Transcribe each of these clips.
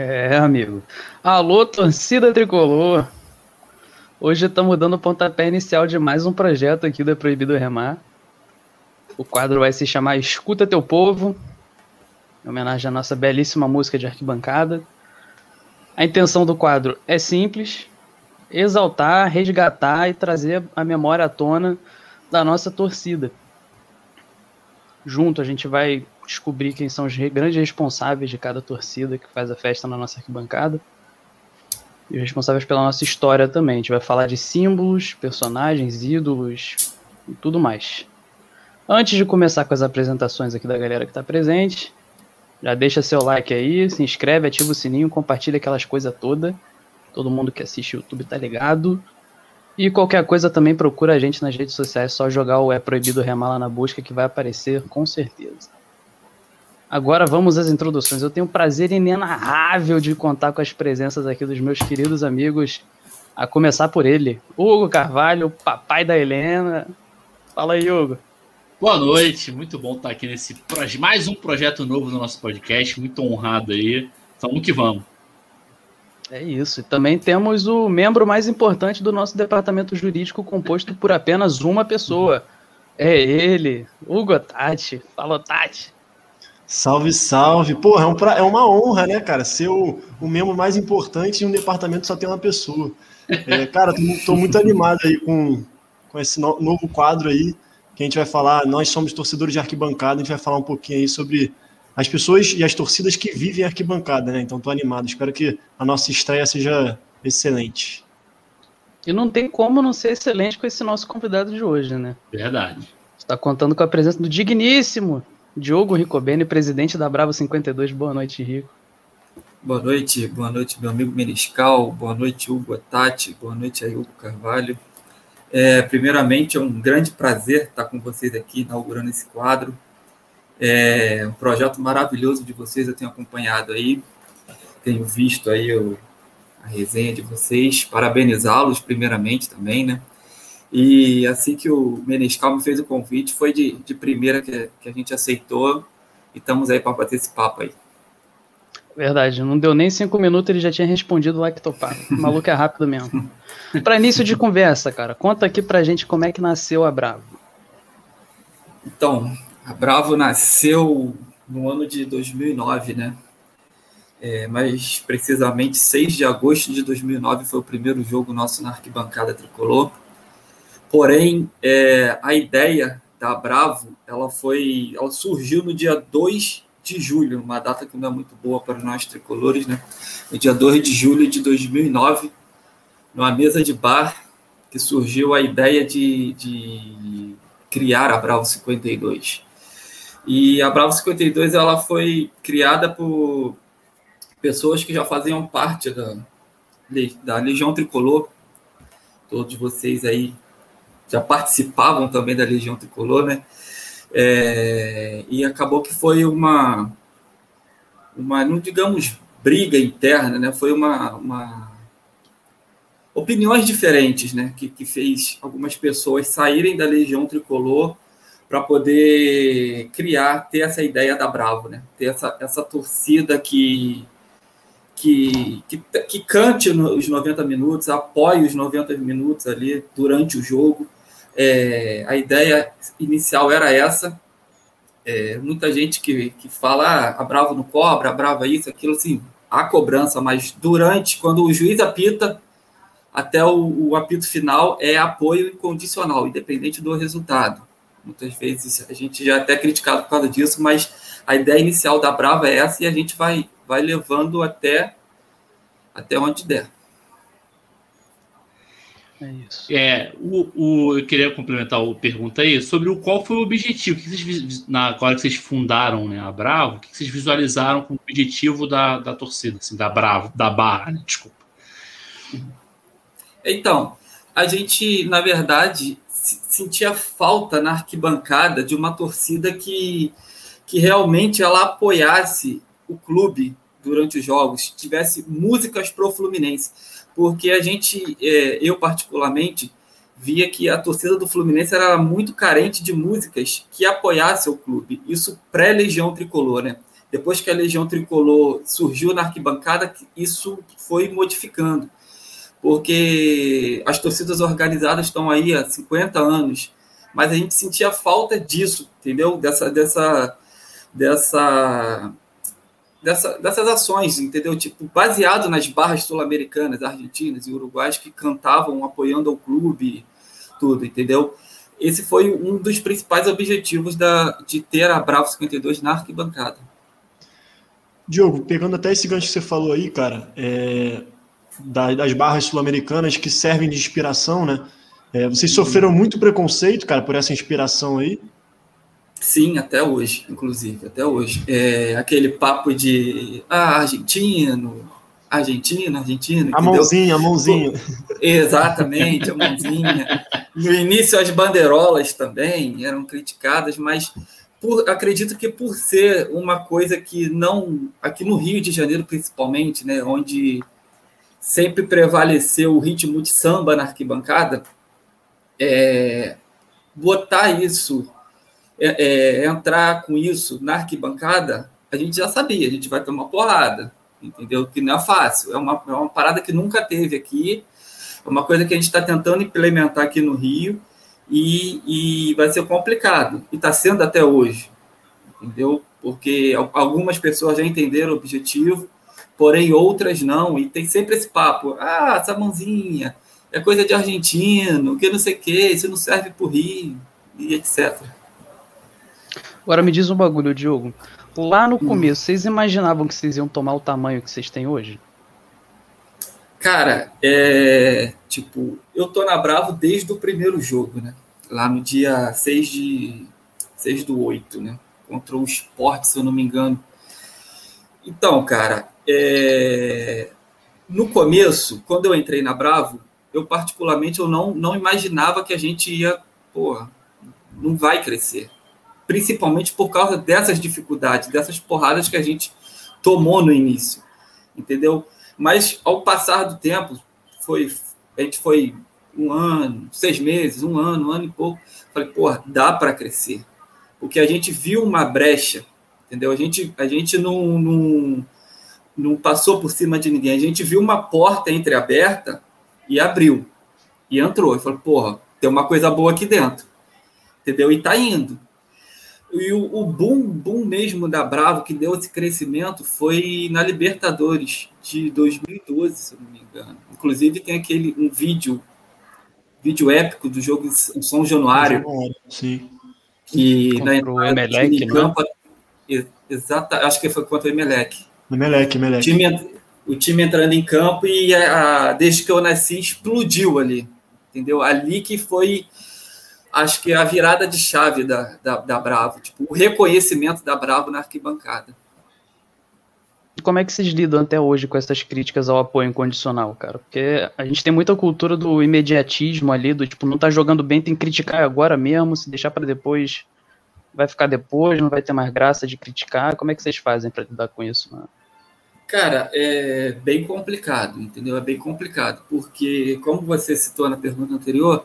É, amigo. Alô, torcida tricolor. Hoje estamos dando o pontapé inicial de mais um projeto aqui do é Proibido Remar. O quadro vai se chamar Escuta Teu Povo, em homenagem à nossa belíssima música de arquibancada. A intenção do quadro é simples: exaltar, resgatar e trazer a memória à tona da nossa torcida. Junto a gente vai descobrir quem são os grandes responsáveis de cada torcida que faz a festa na nossa arquibancada e os responsáveis pela nossa história também. A gente vai falar de símbolos, personagens, ídolos e tudo mais. Antes de começar com as apresentações aqui da galera que está presente, já deixa seu like aí, se inscreve, ativa o sininho, compartilha aquelas coisas todas. Todo mundo que assiste o YouTube tá ligado. E qualquer coisa também procura a gente nas redes sociais, só jogar o É Proibido Remar lá na busca que vai aparecer com certeza. Agora vamos às introduções. Eu tenho o prazer inenarrável de contar com as presenças aqui dos meus queridos amigos, a começar por ele, Hugo Carvalho, papai da Helena. Fala aí, Hugo. Boa noite, muito bom estar aqui nesse mais um projeto novo do nosso podcast, muito honrado aí. Vamos que vamos. É isso. E também temos o membro mais importante do nosso departamento jurídico, composto por apenas uma pessoa. É ele, Hugo Tati. Fala, Tati. Salve, salve. Porra, é, um pra... é uma honra, né, cara? Ser o, o membro mais importante em um departamento só tem uma pessoa. É, cara, tô, tô, muito animado aí com, com esse no, novo quadro aí, que a gente vai falar. Nós somos torcedores de arquibancada, a gente vai falar um pouquinho aí sobre as pessoas e as torcidas que vivem arquibancada, né? Então tô animado. Espero que a nossa estreia seja excelente. E não tem como não ser excelente com esse nosso convidado de hoje, né? Verdade. Está contando com a presença do digníssimo Diogo Ricobene, presidente da Bravo 52. Boa noite, Rico. Boa noite, boa noite, meu amigo Meniscal, boa noite, Hugo Tati, boa noite aí, Hugo Carvalho. É, primeiramente, é um grande prazer estar com vocês aqui, inaugurando esse quadro. É um projeto maravilhoso de vocês, eu tenho acompanhado aí, tenho visto aí o, a resenha de vocês, parabenizá-los primeiramente também, né? E assim que o Menescal me fez o convite, foi de, de primeira que, que a gente aceitou e estamos aí para bater esse papo aí. Verdade, não deu nem cinco minutos, ele já tinha respondido lá que topava. O maluco é rápido mesmo. para início de conversa, cara, conta aqui pra gente como é que nasceu a Bravo. Então, a Bravo nasceu no ano de 2009, né? É, mais precisamente 6 de agosto de 2009 foi o primeiro jogo nosso na arquibancada tricolor. Porém, é, a ideia da Bravo, ela foi, ela surgiu no dia 2 de julho, uma data que não é muito boa para nós tricolores, né? No dia 2 de julho de 2009, numa mesa de bar, que surgiu a ideia de, de criar a Bravo 52. E a Bravo 52 ela foi criada por pessoas que já faziam parte da, da Legião Tricolor. Todos vocês aí já participavam também da Legião Tricolor, né? É, e acabou que foi uma, uma, não digamos briga interna, né? Foi uma, uma opiniões diferentes, né? Que, que fez algumas pessoas saírem da Legião Tricolor para poder criar, ter essa ideia da Bravo, né? Ter essa, essa torcida que que, que, que cante os 90 minutos, apoie os 90 minutos ali durante o jogo é, a ideia inicial era essa. É, muita gente que, que fala, ah, a Bravo não cobra, a Brava isso, aquilo, assim, há cobrança, mas durante, quando o juiz apita, até o, o apito final é apoio incondicional, independente do resultado. Muitas vezes a gente já é até criticado por causa disso, mas a ideia inicial da Brava é essa e a gente vai, vai levando até, até onde der. É isso. É, o, o, eu queria complementar a pergunta aí sobre o qual foi o objetivo. Que vocês, na hora que vocês fundaram né, a Bravo, o que vocês visualizaram como objetivo da, da torcida, assim, da Bravo, da Barra, né, desculpa. Então, a gente, na verdade, sentia falta na arquibancada de uma torcida que, que realmente ela apoiasse o clube durante os jogos, tivesse músicas pro Fluminense porque a gente, é, eu particularmente, via que a torcida do Fluminense era muito carente de músicas que apoiassem o clube. Isso pré-legião tricolor, né? Depois que a Legião Tricolor surgiu na arquibancada, isso foi modificando. Porque as torcidas organizadas estão aí há 50 anos, mas a gente sentia falta disso, entendeu? Dessa, dessa, dessa, dessa, dessas ações, entendeu? Tipo, baseado nas barras sul-americanas, argentinas e uruguaias que cantavam apoiando o clube, tudo, entendeu? Esse foi um dos principais objetivos da, de ter a Bravo 52 na arquibancada. Diogo, pegando até esse gancho que você falou aí, cara, é, das barras sul-americanas que servem de inspiração, né? É, vocês sofreram muito preconceito, cara, por essa inspiração aí? Sim, até hoje, inclusive, até hoje. É, aquele papo de ah, argentino, argentino, argentino. A mãozinha, a mãozinha. Exatamente, a mãozinha. No início, as bandeirolas também eram criticadas, mas por, acredito que por ser uma coisa que não. Aqui no Rio de Janeiro, principalmente, né, onde sempre prevaleceu o ritmo de samba na arquibancada, é, botar isso é, é, entrar com isso na arquibancada, a gente já sabia, a gente vai tomar porrada, entendeu? Que não é fácil, é uma, é uma parada que nunca teve aqui, é uma coisa que a gente está tentando implementar aqui no Rio e, e vai ser complicado, e está sendo até hoje, entendeu? Porque algumas pessoas já entenderam o objetivo, porém outras não, e tem sempre esse papo, ah, essa mãozinha, é coisa de argentino, que não sei o que, isso não serve para o Rio, e etc. Agora me diz um bagulho, Diogo. Lá no hum. começo, vocês imaginavam que vocês iam tomar o tamanho que vocês têm hoje? Cara, é. Tipo, eu tô na Bravo desde o primeiro jogo, né? Lá no dia 6 de. 6 do 8, né? Contra o Sport, se eu não me engano. Então, cara, é... no começo, quando eu entrei na Bravo, eu particularmente eu não, não imaginava que a gente ia, porra, não vai crescer principalmente por causa dessas dificuldades, dessas porradas que a gente tomou no início, entendeu? Mas ao passar do tempo, foi, a gente foi um ano, seis meses, um ano, um ano e pouco, falei, porra, dá para crescer, porque a gente viu uma brecha, entendeu? A gente, a gente não, não, não passou por cima de ninguém, a gente viu uma porta entreaberta e abriu, e entrou, e falou, porra, tem uma coisa boa aqui dentro, entendeu? E tá indo. E o, o, boom, boom mesmo da Bravo, que deu esse crescimento, foi na Libertadores de 2012, se eu não me engano. Inclusive tem aquele um vídeo, vídeo épico do jogo em São Januário. Sim. Que contra na o Emelec, né? campo, exata, acho que foi contra o Emelec. Emelec, Emelec. O time, o time entrando em campo e a, desde que eu nasci explodiu ali. Entendeu? Ali que foi acho que a virada de chave da, da, da Bravo, tipo, o reconhecimento da Bravo na arquibancada. Como é que vocês lidam até hoje com essas críticas ao apoio incondicional, cara? Porque a gente tem muita cultura do imediatismo ali, do tipo, não tá jogando bem, tem que criticar agora mesmo, se deixar para depois, vai ficar depois, não vai ter mais graça de criticar. Como é que vocês fazem para lidar com isso? Mano? Cara, é bem complicado, entendeu? É bem complicado, porque, como você citou na pergunta anterior,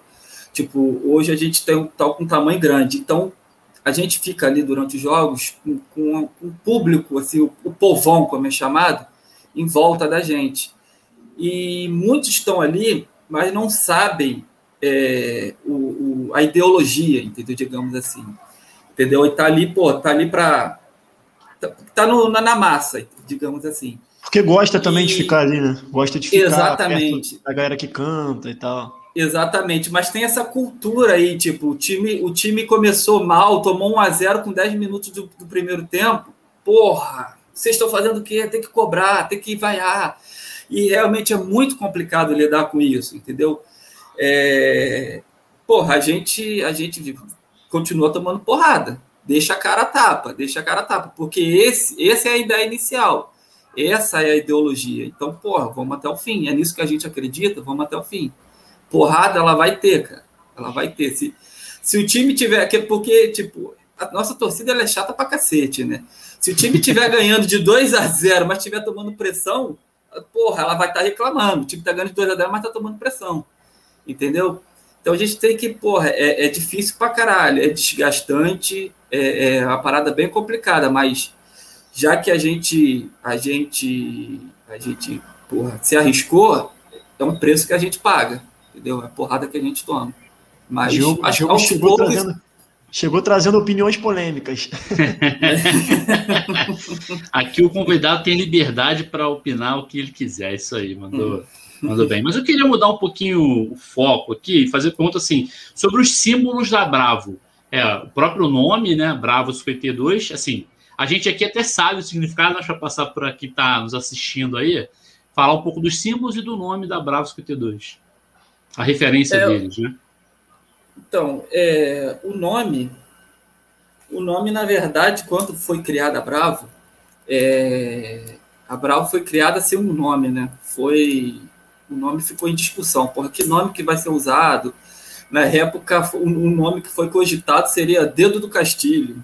Tipo, hoje a gente tem um tal com um tamanho grande, então a gente fica ali durante os jogos com, com um público, assim, o, o povão, como é chamado, em volta da gente. E muitos estão ali, mas não sabem é, o, o, a ideologia, entendeu? Digamos assim. Entendeu? E tá ali, pô, tá ali para tá, tá no, na, na, massa, digamos assim. Porque gosta também e... de ficar ali, né? Gosta de ficar Exatamente. da galera que canta e tal. Exatamente, mas tem essa cultura aí, tipo, o time, o time começou mal, tomou 1 a 0 com 10 minutos do, do primeiro tempo. Porra, vocês estão fazendo o quê? Tem que cobrar, tem que vaiar. E realmente é muito complicado lidar com isso, entendeu? É... Porra, a gente, a gente continua tomando porrada. Deixa a cara tapa, deixa a cara tapa, porque esse, essa é a ideia inicial. Essa é a ideologia. Então, porra, vamos até o fim. É nisso que a gente acredita, vamos até o fim porrada ela vai ter, cara. Ela vai ter. Se, se o time tiver. Porque, tipo, a nossa torcida ela é chata pra cacete, né? Se o time tiver ganhando de 2 a 0 mas estiver tomando pressão, porra, ela vai estar tá reclamando. O time tá ganhando de 2 a 0 mas tá tomando pressão. Entendeu? Então a gente tem que, porra, é, é difícil pra caralho, é desgastante, é, é uma parada bem complicada, mas já que a gente, a gente, a gente, porra, se arriscou, é um preço que a gente paga, entendeu? É a porrada que a gente toma. Mas Diogo, acho Diogo aos chegou, poucos- trazendo, chegou trazendo opiniões polêmicas. Aqui o convidado tem liberdade para opinar o que ele quiser. Isso aí, mandou, mandou bem. Mas eu queria mudar um pouquinho o foco aqui e fazer pergunta assim sobre os símbolos da Bravo. É, o próprio nome, né? Bravo 52. Assim, a gente aqui até sabe o significado, mas para passar para quem está nos assistindo aí, falar um pouco dos símbolos e do nome da Bravo 52. A referência É, deles, né? Então, é, o nome, o nome, na verdade, quando foi criada a Bravo, é, a Bravo foi criada sem um nome, né? Foi, o nome ficou em discussão. Porra, que nome que vai ser usado? Na época, o um, um nome que foi cogitado seria Dedo do Castilho.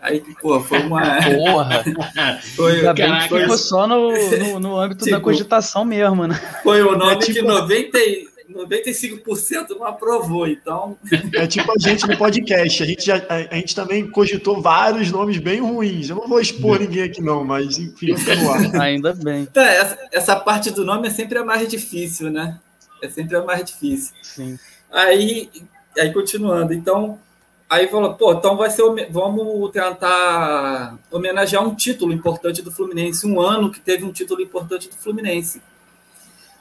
Aí, pô, foi uma... Porra! Foi, Ainda bem que ficou só no, no, no âmbito da Tipo, cogitação mesmo, né? foi o nome É tipo- que 90, e- 95% não aprovou. Então, É tipo a gente no podcast. A gente, já, a, a gente também cogitou vários nomes bem ruins. Eu não vou expor ninguém aqui, não, mas enfim, no ar. Ainda bem. Tá, essa, essa parte do nome é sempre a mais difícil, né? É sempre a mais difícil. Sim. Aí, aí continuando, então, aí falou, pô, então vai ser, vamos tentar homenagear um título importante do Fluminense, um ano que teve um título importante do Fluminense.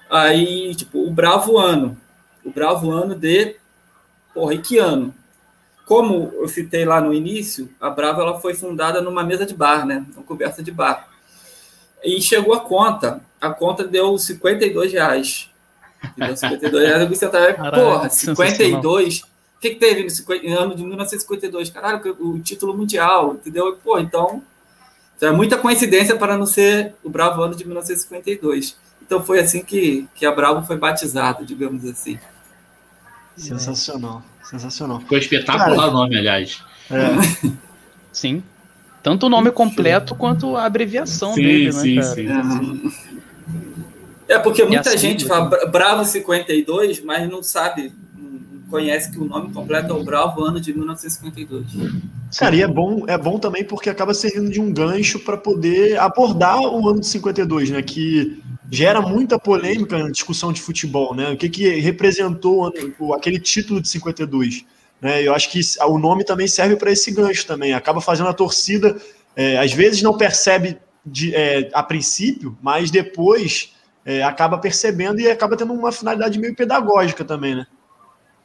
Aí, tipo, o Bravo Ano, o Bravo Ano de, porra, e que ano? Como eu citei lá no início, a Bravo ela foi fundada numa mesa de bar, né? Uma conversa de bar. E chegou a conta. A conta deu 52 reais. Deu 52 reais. Eu vi sentar, Caralho, porra, sensacional. 52. O que, que teve no 50 no ano de 1952? Caralho, o título mundial, entendeu? Pô, então. então é muita coincidência para não ser o Bravo ano de 1952. Então foi assim que, que a Bravo foi batizada, digamos assim. Sensacional, sensacional. Ficou espetacular o nome, aliás. É, Sim. Tanto o nome completo quanto a abreviação Sim, dele, sim, né, cara? sim. É porque muita a gente fala Bra- Bravo 52, mas não sabe, não conhece que o nome completo é o Bravo ano de 1952. cara, e é bom, é bom também porque acaba servindo de um gancho para poder abordar o ano de 52, né? Que gera muita polêmica na discussão de futebol, né? O que, que representou aquele título de 52. Né? Eu acho que o nome também serve para esse gancho também. Acaba fazendo a torcida, é, às vezes não percebe de, é, a princípio, mas depois é, acaba percebendo e acaba tendo uma finalidade meio pedagógica também, né?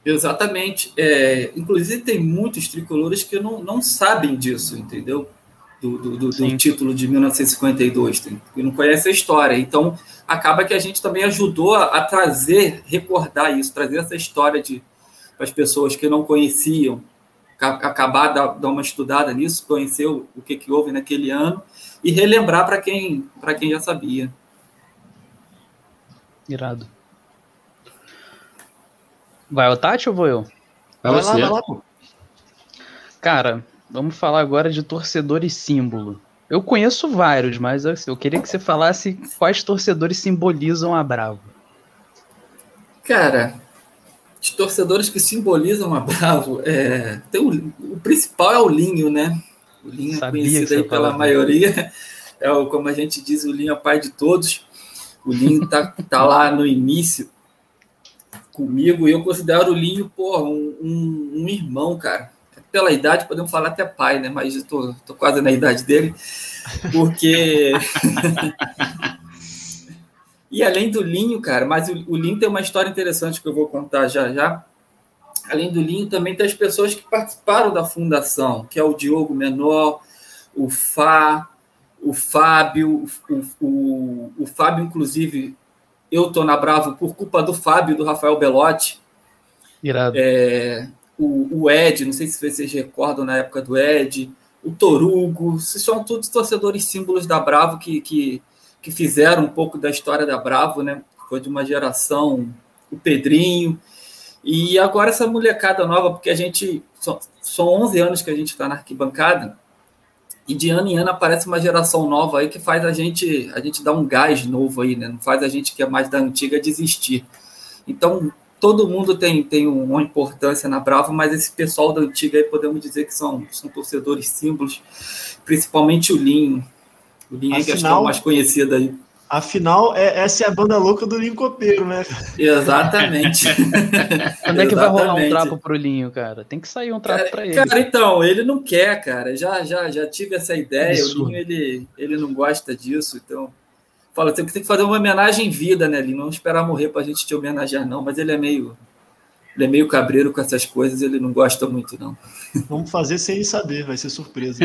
Exatamente. É, inclusive, tem muitos tricolores que não, não sabem disso, entendeu? Do, do, do- do título de 1952, tem, que não conhece a história. Então, acaba que a gente também ajudou a, a trazer, recordar isso, trazer essa história de para as pessoas que não conheciam, ca- acabar da- dar uma estudada nisso, conhecer o, o que, que houve naquele ano e relembrar para quem, para quem já sabia. Irado. Vai o Tati ou vou eu? Vai vai você. lá, vai lá, pô. Cara, vamos falar agora de torcedor e símbolo. Eu conheço vários, mas assim, eu queria que você falasse quais torcedores simbolizam a Bravo. Cara, os torcedores que simbolizam a Bravo, é, tem o, o principal é o Linho, né? O Linho Sabia é que conhecido aí pela maioria. É o, como a gente diz, o Linho é o pai de todos. O Linho tá, tá lá no início comigo e eu considero o Linho, pô, um, um, um irmão, cara. Pela idade, podemos falar até pai, né? Mas eu tô, tô quase na idade dele. Porque E além do Linho, cara, mas o, o Linho tem uma história interessante que eu vou contar já já. Além do Linho, também tem as pessoas que participaram da fundação, que é o Diogo Menor, o Fá, o Fábio, o, o, o Fábio, inclusive, eu tô na Bravo por culpa do Fábio, do Rafael Belotti, Irado. é, o, o Ed, não sei se vocês recordam na época do Ed, o Torugo, são todos torcedores símbolos da Bravo que, que, que fizeram um pouco da história da Bravo, né? Foi de uma geração, o Pedrinho. E agora essa molecada nova, porque a gente. São, são 11 anos que a gente está na arquibancada, e de ano em ano aparece uma geração nova aí que faz a gente, a gente dar um gás novo aí, né? Não faz a gente que é mais da antiga desistir. Então, todo mundo tem, tem uma importância na Bravo, mas esse pessoal da antiga aí podemos dizer que são, são torcedores símbolos, principalmente o Linho. O Linho é que é o mais conhecido aí. Afinal, é, essa é a banda louca do Linho Copeiro, né? Exatamente. Quando é que vai rolar um trapo pro Linho, cara? Tem que sair um trapo para ele. Cara, então, ele não quer, cara. Já, já, já tive essa ideia. Isso. O Linho, ele, ele não gosta disso, então. Fala, tem que fazer uma homenagem em vida, né, Linho? Não esperar morrer pra gente te homenagear, não. Mas ele é meio. Ele é meio cabreiro com essas coisas, ele não gosta muito, não. Vamos fazer sem ele saber, vai ser surpresa.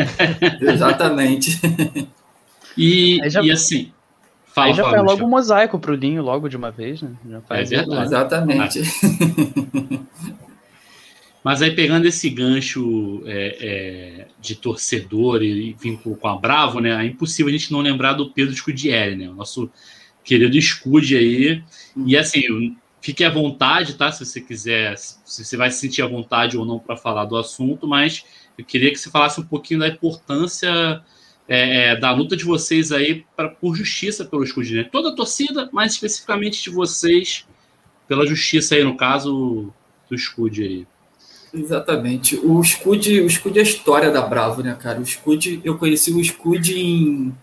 Exatamente. E, já... e assim, Fala, Aí já faz logo um mosaico pro Linho, logo de uma vez, né? Já faz é verdade. Exatamente. Mas aí, pegando esse gancho é, é, de torcedor e vínculo com a Bravo, né? É impossível a gente não lembrar do Pedro Scudieri, né? O nosso querido Scudi aí. E assim, fique à vontade, tá? Se você quiser, se você vai se sentir à vontade ou não para falar do assunto, mas eu queria que você falasse um pouquinho da importância é, é, da luta de vocês aí pra, por justiça pelo Scud, né? Toda a torcida, mas especificamente de vocês pela justiça aí, no caso do Scud aí. Exatamente. O Scud, o Scud é a história da Bravo, né, cara? O Scud, eu conheci o Scud em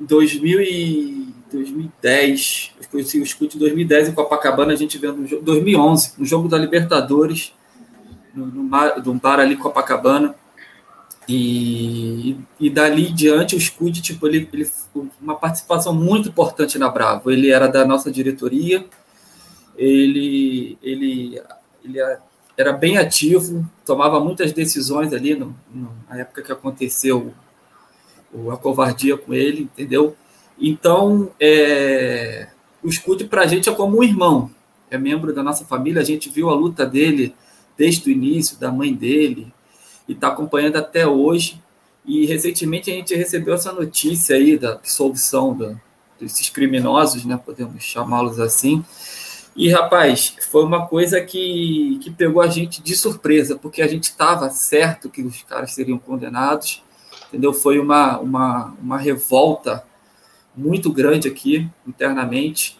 2000 e 2010. Eu conheci o Scud em 2010 em Copacabana, a gente vendo no jogo, 2011, no jogo da Libertadores, no, no, no bar ali Copacabana. E, e dali em diante o Scud, tipo, ele, ele uma participação muito importante na Bravo. Ele era da nossa diretoria, ele, ele, ele era bem ativo, tomava muitas decisões ali no, no, na época que aconteceu o, a covardia com ele, entendeu? Então, é, o Scud para a gente é como um irmão, é membro da nossa família, a gente viu a luta dele desde o início, da mãe dele, e está acompanhando até hoje. E recentemente a gente recebeu essa notícia aí da absolvição da, desses criminosos, né? Podemos chamá-los assim. E, rapaz, foi uma coisa que, que pegou a gente de surpresa, porque a gente estava certo que os caras seriam condenados, entendeu? Foi uma, uma, uma revolta muito grande aqui, internamente.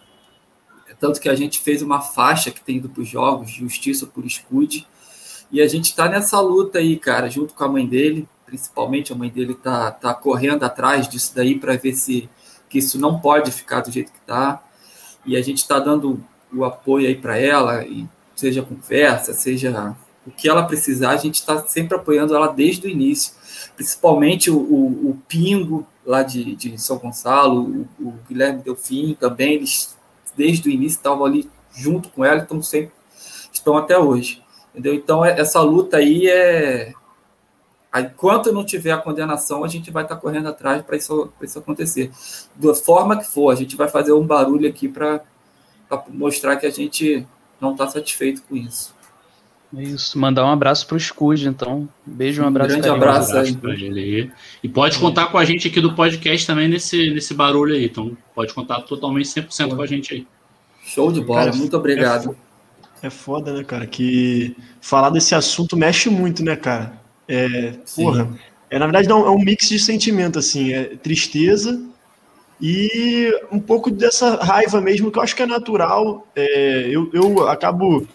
Tanto que a gente fez uma faixa que tem ido para os jogos, Justiça por Escude, e a gente está nessa luta aí, cara, junto com a mãe dele, principalmente a mãe dele tá, tá correndo atrás disso daí para ver se que isso não pode ficar do jeito que está. E a gente está dando o apoio aí para ela, e seja conversa, seja o que ela precisar, a gente está sempre apoiando ela desde o início. Principalmente o, o, o Pingo, lá de, de São Gonçalo, o, o Guilherme Delfim também, eles desde o início estavam ali junto com ela, estão sempre estão até hoje. Entendeu? Então, é, essa luta aí é. Enquanto não tiver a condenação, a gente vai estar tá correndo atrás para isso, isso acontecer. Da forma que for, a gente vai fazer um barulho aqui para mostrar que a gente não está satisfeito com isso. É isso, mandar um abraço para o Scud, então. Beijo, um abraço. Um grande abraço, um abraço para ele aí. E pode contar com a gente aqui do podcast também nesse, nesse barulho aí. Então, pode contar totalmente 100% Pô. com a gente aí. Show de bola, Cara, muito obrigado. É é foda, né, cara? Que falar desse assunto mexe muito, né, cara? É, porra, é, na verdade não, é um mix de sentimento, assim, é tristeza e um pouco dessa raiva mesmo, que eu acho que é natural. É, eu, eu acabo,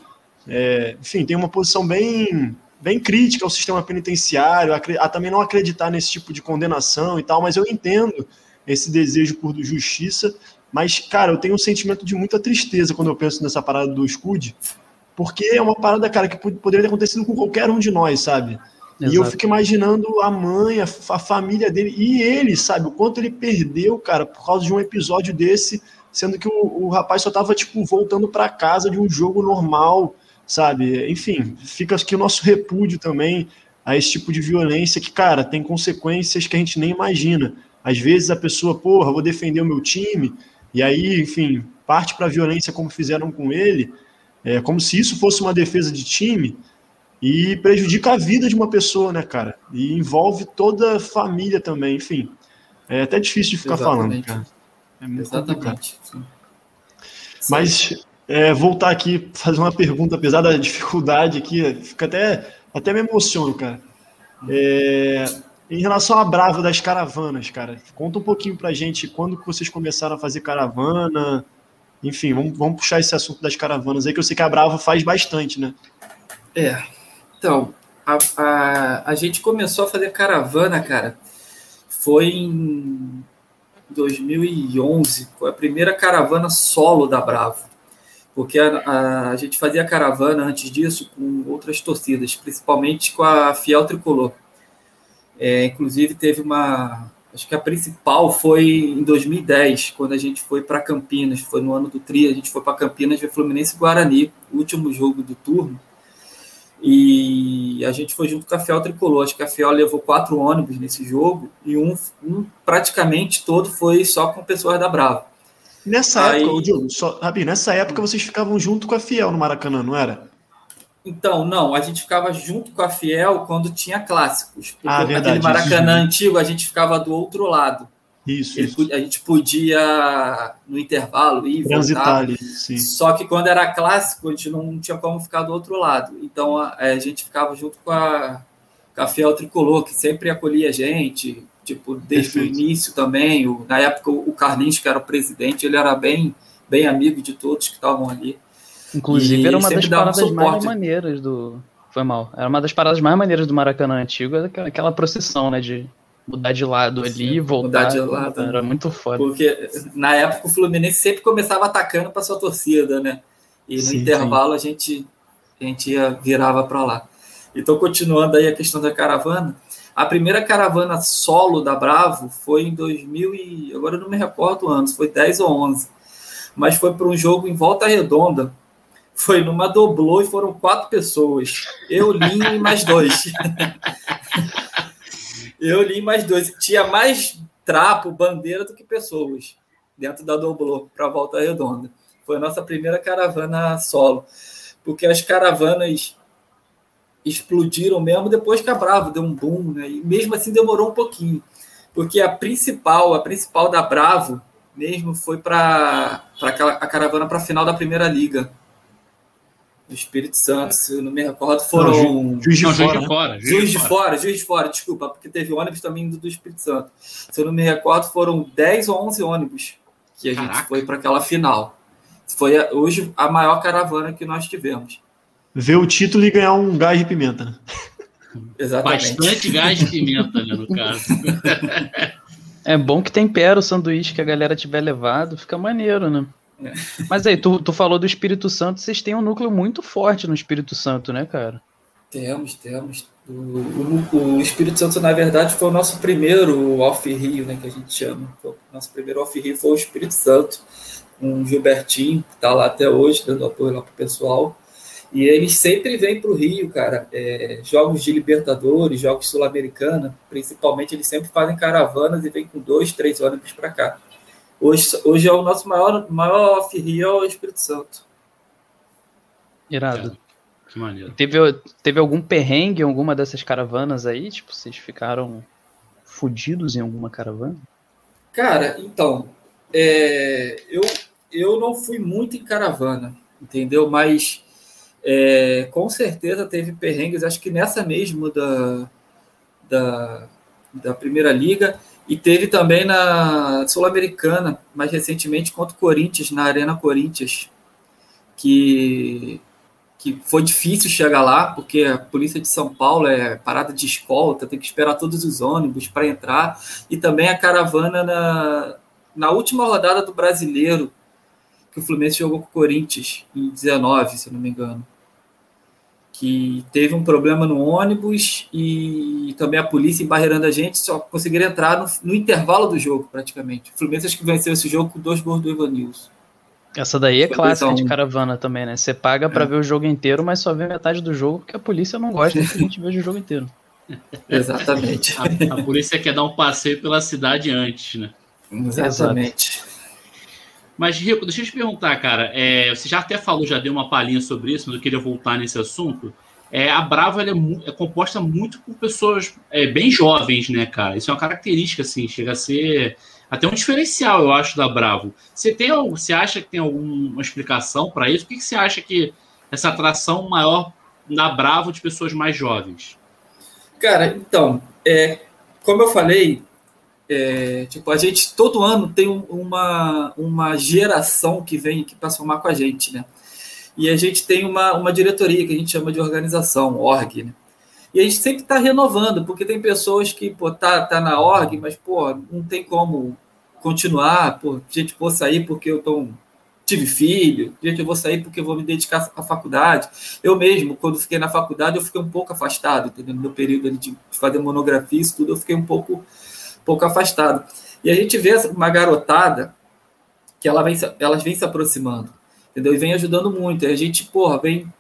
é, enfim, tenho uma posição bem, bem crítica ao sistema penitenciário, a, a também não acreditar nesse tipo de condenação e tal, mas eu entendo esse desejo por justiça, mas, cara, eu tenho um sentimento de muita tristeza quando eu penso nessa parada do Scud, porque é uma parada, cara, que poderia ter acontecido com qualquer um de nós, sabe? Exato. E eu fico imaginando a mãe, a, a, família dele e ele, sabe? O quanto ele perdeu, cara, por causa de um episódio desse, sendo que o, o rapaz só tava, tipo, voltando para casa de um jogo normal, sabe? Enfim, fica aqui o nosso repúdio também a esse tipo de violência que, cara, tem consequências que a gente nem imagina. Às vezes a pessoa, porra, vou defender o meu time, e aí, enfim, parte para a violência como fizeram com ele, é como se isso fosse uma defesa de time e prejudica a vida de uma pessoa, né, cara? E envolve toda a família também, enfim. É até difícil de ficar Exatamente. falando, cara. É muito Exatamente. Mas é, voltar aqui, fazer uma pergunta, apesar da dificuldade aqui, fica até, até me emociono, cara. É, em relação à Brava das caravanas, cara, conta um pouquinho pra gente quando que vocês começaram a fazer caravana. Enfim, vamos, vamos puxar esse assunto das caravanas aí, que eu sei que a Brava faz bastante, né? É. Então, a, a, a gente começou a fazer caravana, cara, foi em 2011, foi a primeira caravana solo da Bravo, porque a, a, a, gente fazia caravana antes disso com outras torcidas, principalmente com a Fiel Tricolor. É, inclusive teve uma, acho que a principal foi em 2010, quando a gente foi para Campinas, foi no ano do Tri, a gente foi para Campinas ver Fluminense e Guarani, último jogo do turno. E a gente foi junto com a Fiel Tricolor. Acho que a Fiel levou quatro ônibus nesse jogo e um, um praticamente todo foi só com pessoas da Brava. Nessa Aí... época, Diogo, só, Rabi, nessa época vocês ficavam junto com a Fiel no Maracanã, não era? Então, não, a gente ficava junto com a Fiel quando tinha clássicos. Porque ah, verdade, aquele Maracanã isso. antigo a gente ficava do outro lado. Isso, isso. A gente podia, no intervalo, ir Transitar ali, sim. Só que quando era clássico, a gente não tinha como ficar do outro lado. Então a, a gente ficava junto com a, com a Fiel Tricolor, que sempre acolhia a gente, tipo, desde Perfeito. o início também. O, na época, o Carlinhos, que era o presidente, ele era bem, bem amigo de todos que estavam ali. Inclusive, e era uma das paradas um mais maneiras do. Foi mal. Era uma das paradas mais maneiras do Maracanã antigo, aquela procissão, né? De mudar de lado ali e voltar. Mudar de lado. Era muito foda. Porque na época o Fluminense sempre começava atacando para sua torcida, né? E no sim, intervalo sim. a gente a gente ia, virava para lá. Então, continuando aí a questão da caravana, a primeira caravana solo da Bravo foi em 2000 e agora eu não me recordo anos, foi 10 ou 11. Mas foi para um jogo em Volta Redonda. Foi numa doblô e foram quatro pessoas. Eu, Linho e mais dois. Eu li mais dois. Tinha mais trapo, bandeira do que pessoas dentro da Doblô para Volta Redonda. Foi a nossa primeira caravana solo. Porque as caravanas explodiram mesmo depois que a Bravo deu um boom, né? E mesmo assim demorou um pouquinho. Porque a principal, a principal da Bravo mesmo foi para a caravana para a final da Primeira Liga do Espírito Santo, se eu não me recordo, foram. Não, juiz, de, não, fora, juiz de fora. Juiz, juiz de, fora. fora, juiz de fora, desculpa, porque teve ônibus também do, do Espírito Santo. Se eu não me recordo, foram 10 ou 11 ônibus que a Caraca. gente foi para aquela final. Foi a, hoje a maior caravana que nós tivemos. Ver o título e ganhar um gás de pimenta, né? Exatamente. Bastante gás de pimenta, né, no caso. É bom que tempera o sanduíche que a galera tiver levado, fica maneiro, né? Mas aí, tu, tu falou do Espírito Santo, vocês têm um núcleo muito forte no Espírito Santo, né, cara? Temos, temos. O, o, o Espírito Santo, na verdade, foi o nosso primeiro off-rio, né, que a gente chama. O nosso primeiro off-rio foi o Espírito Santo, com o Gilbertinho, que está lá até hoje, dando apoio lá pro pessoal. E eles sempre vêm para o Rio, cara. É, jogos de Libertadores, jogos Sul-Americana, principalmente, eles sempre fazem caravanas e vêm com dois, três ônibus para cá. Hoje, hoje é o nosso maior, maior off-rio é o Espírito Santo. Irado. É, que maneiro. Teve, teve algum perrengue em alguma dessas caravanas aí? Tipo, vocês ficaram fodidos em alguma caravana? Cara, então, é, eu, eu não fui muito em caravana, entendeu? Mas é, com certeza teve perrengues, acho que nessa mesmo da, da, da Primeira Liga. E teve também na Sul-Americana, mais recentemente, contra o Corinthians, na Arena Corinthians, que, que foi difícil chegar lá, porque a polícia de São Paulo é parada de escolta, tem que esperar todos os ônibus para entrar, e também a caravana na, na última rodada do Brasileiro, que o Fluminense jogou com o Corinthians, em 19, se não me engano que teve um problema no ônibus e também a polícia embarreirando a gente, só conseguiram entrar no, no intervalo do jogo, praticamente. O Fluminense acho que venceu esse jogo com dois gols do Ivanilson. Essa daí é clássica de caravana também, né? Você paga é. para ver o jogo inteiro, mas só vê metade do jogo porque a polícia não gosta que a gente veja o jogo inteiro. Exatamente. A, a, polícia quer dar um passeio pela cidade antes, né? Exatamente. Mas, Rico, deixa eu te perguntar, cara. É, você já até falou, já deu uma palhinha sobre isso, mas eu queria voltar nesse assunto. É, a Brava é, é, composta muito por pessoas é, bem jovens, né, cara? Isso é uma característica, assim, chega a ser até um diferencial, eu acho, da Bravo. Você tem você acha que tem alguma explicação para isso? Por que, que você acha que essa atração maior na Bravo de pessoas mais jovens? Cara, então, é, como eu falei, é, tipo, a gente todo ano tem uma, uma geração que vem aqui para somar com a gente, né? E a gente tem uma, uma diretoria que a gente chama de organização, org, né? E a gente sempre está renovando, porque tem pessoas que, pô, tá, tá na org, mas, pô, não tem como continuar, pô, gente, vou sair porque eu tô, tive filho, gente, eu vou sair porque eu vou me dedicar à faculdade. Eu mesmo, quando fiquei na faculdade, eu fiquei um pouco afastado, entendeu? No meu período de fazer monografia, isso tudo, eu fiquei um pouco, pouco afastado. E a gente vê uma garotada que ela vem, elas vêm se aproximando, entendeu? E vem ajudando muito. E a gente, porra, vem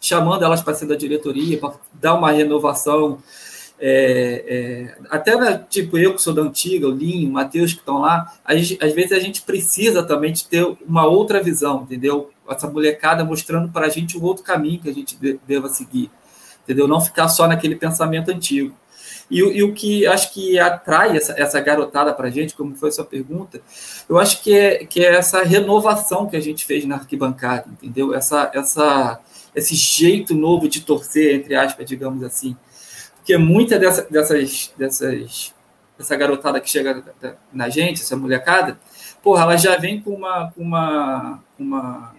chamando elas para ser da diretoria, para dar uma renovação. É, é, até né, tipo eu que sou da antiga, o Linho, o Matheus que estão lá, gente, às vezes a gente precisa também de ter uma outra visão, entendeu? Essa molecada mostrando para a gente um outro caminho que a gente deva seguir, entendeu? Não ficar só naquele pensamento antigo. E, e, o que acho que atrai essa, essa garotada para a gente, como foi a sua pergunta, eu acho que é, que é essa renovação que a gente fez na arquibancada, entendeu? Essa, essa, esse jeito novo de torcer, entre aspas, digamos assim. Porque muita dessa, dessas, dessas, dessa garotada que chega na gente, essa molecada, porra, ela já vem com uma, uma, uma,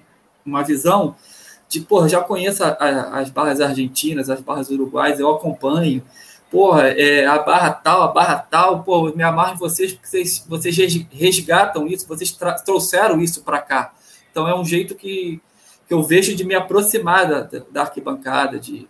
uma visão de, porra, já conheço a, a, as barras argentinas, as barras uruguais, eu acompanho, porra, é, a barra tal, a barra tal, pô, me amarro em vocês porque vocês, vocês resgatam isso, vocês trouxeram isso para cá. Então é um jeito que, que eu vejo de me aproximar da, da arquibancada, de,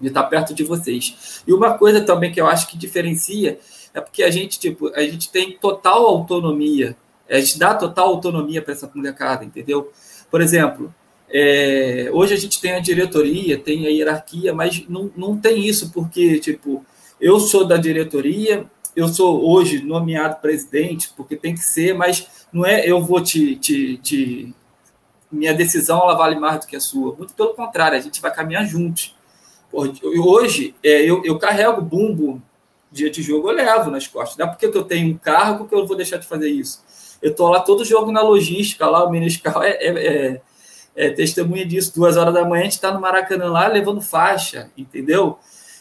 de estar perto de vocês. E uma coisa também que eu acho que diferencia é porque a gente, tipo, a gente tem total autonomia, a gente dá total autonomia para essa molecada, entendeu? Por exemplo, é, hoje a gente tem a diretoria, tem a hierarquia, mas não, não tem isso, porque, tipo, eu sou da diretoria, eu sou hoje nomeado presidente, porque tem que ser, mas não é eu vou te. te, te minha decisão ela vale mais do que a sua. Muito pelo contrário, a gente vai caminhar juntos. hoje, é, eu, eu carrego bumbo dia de jogo, eu levo nas costas. Não é porque eu tenho um cargo que eu vou deixar de fazer isso. Eu estou lá todo jogo na logística, lá o Menescal é, é, é é, testemunha disso. Duas horas da manhã a gente está no Maracanã lá levando faixa, entendeu?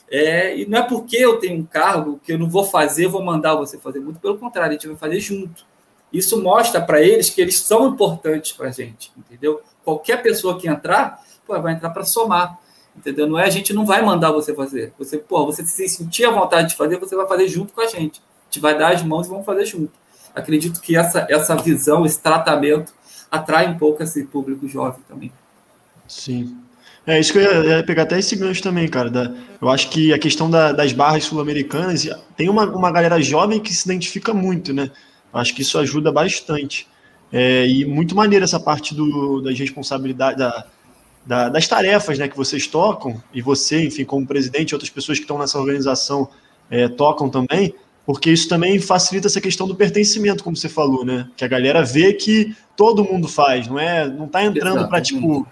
É, e não é porque eu tenho um cargo que eu não vou fazer, vou mandar você fazer. Muito pelo contrário, a gente vai fazer junto. Isso mostra para eles que eles são importantes para a gente, entendeu? Qualquer pessoa que entrar, pô, vai entrar para somar, entendeu? Não é a gente não vai mandar você fazer. Você, pô, você se sentir a vontade de fazer, você vai fazer junto com a gente. A gente vai dar as mãos e vamos fazer junto. Acredito que essa, essa visão, esse tratamento atrai um pouco esse público jovem também. Sim. É isso que eu ia, pegar até esse gancho também, cara. Da, eu acho que a questão da, das barras sul-americanas tem uma, uma galera jovem que se identifica muito, né? Acho que isso ajuda bastante. É, e muito maneiro essa parte do, das responsabilidades, da, da, das tarefas né, que vocês tocam, e você, enfim, como presidente, outras pessoas que estão nessa organização é, tocam também, porque isso também facilita essa questão do pertencimento, como você falou, né? Que a galera vê que todo mundo faz, não é? Não tá entrando para tipo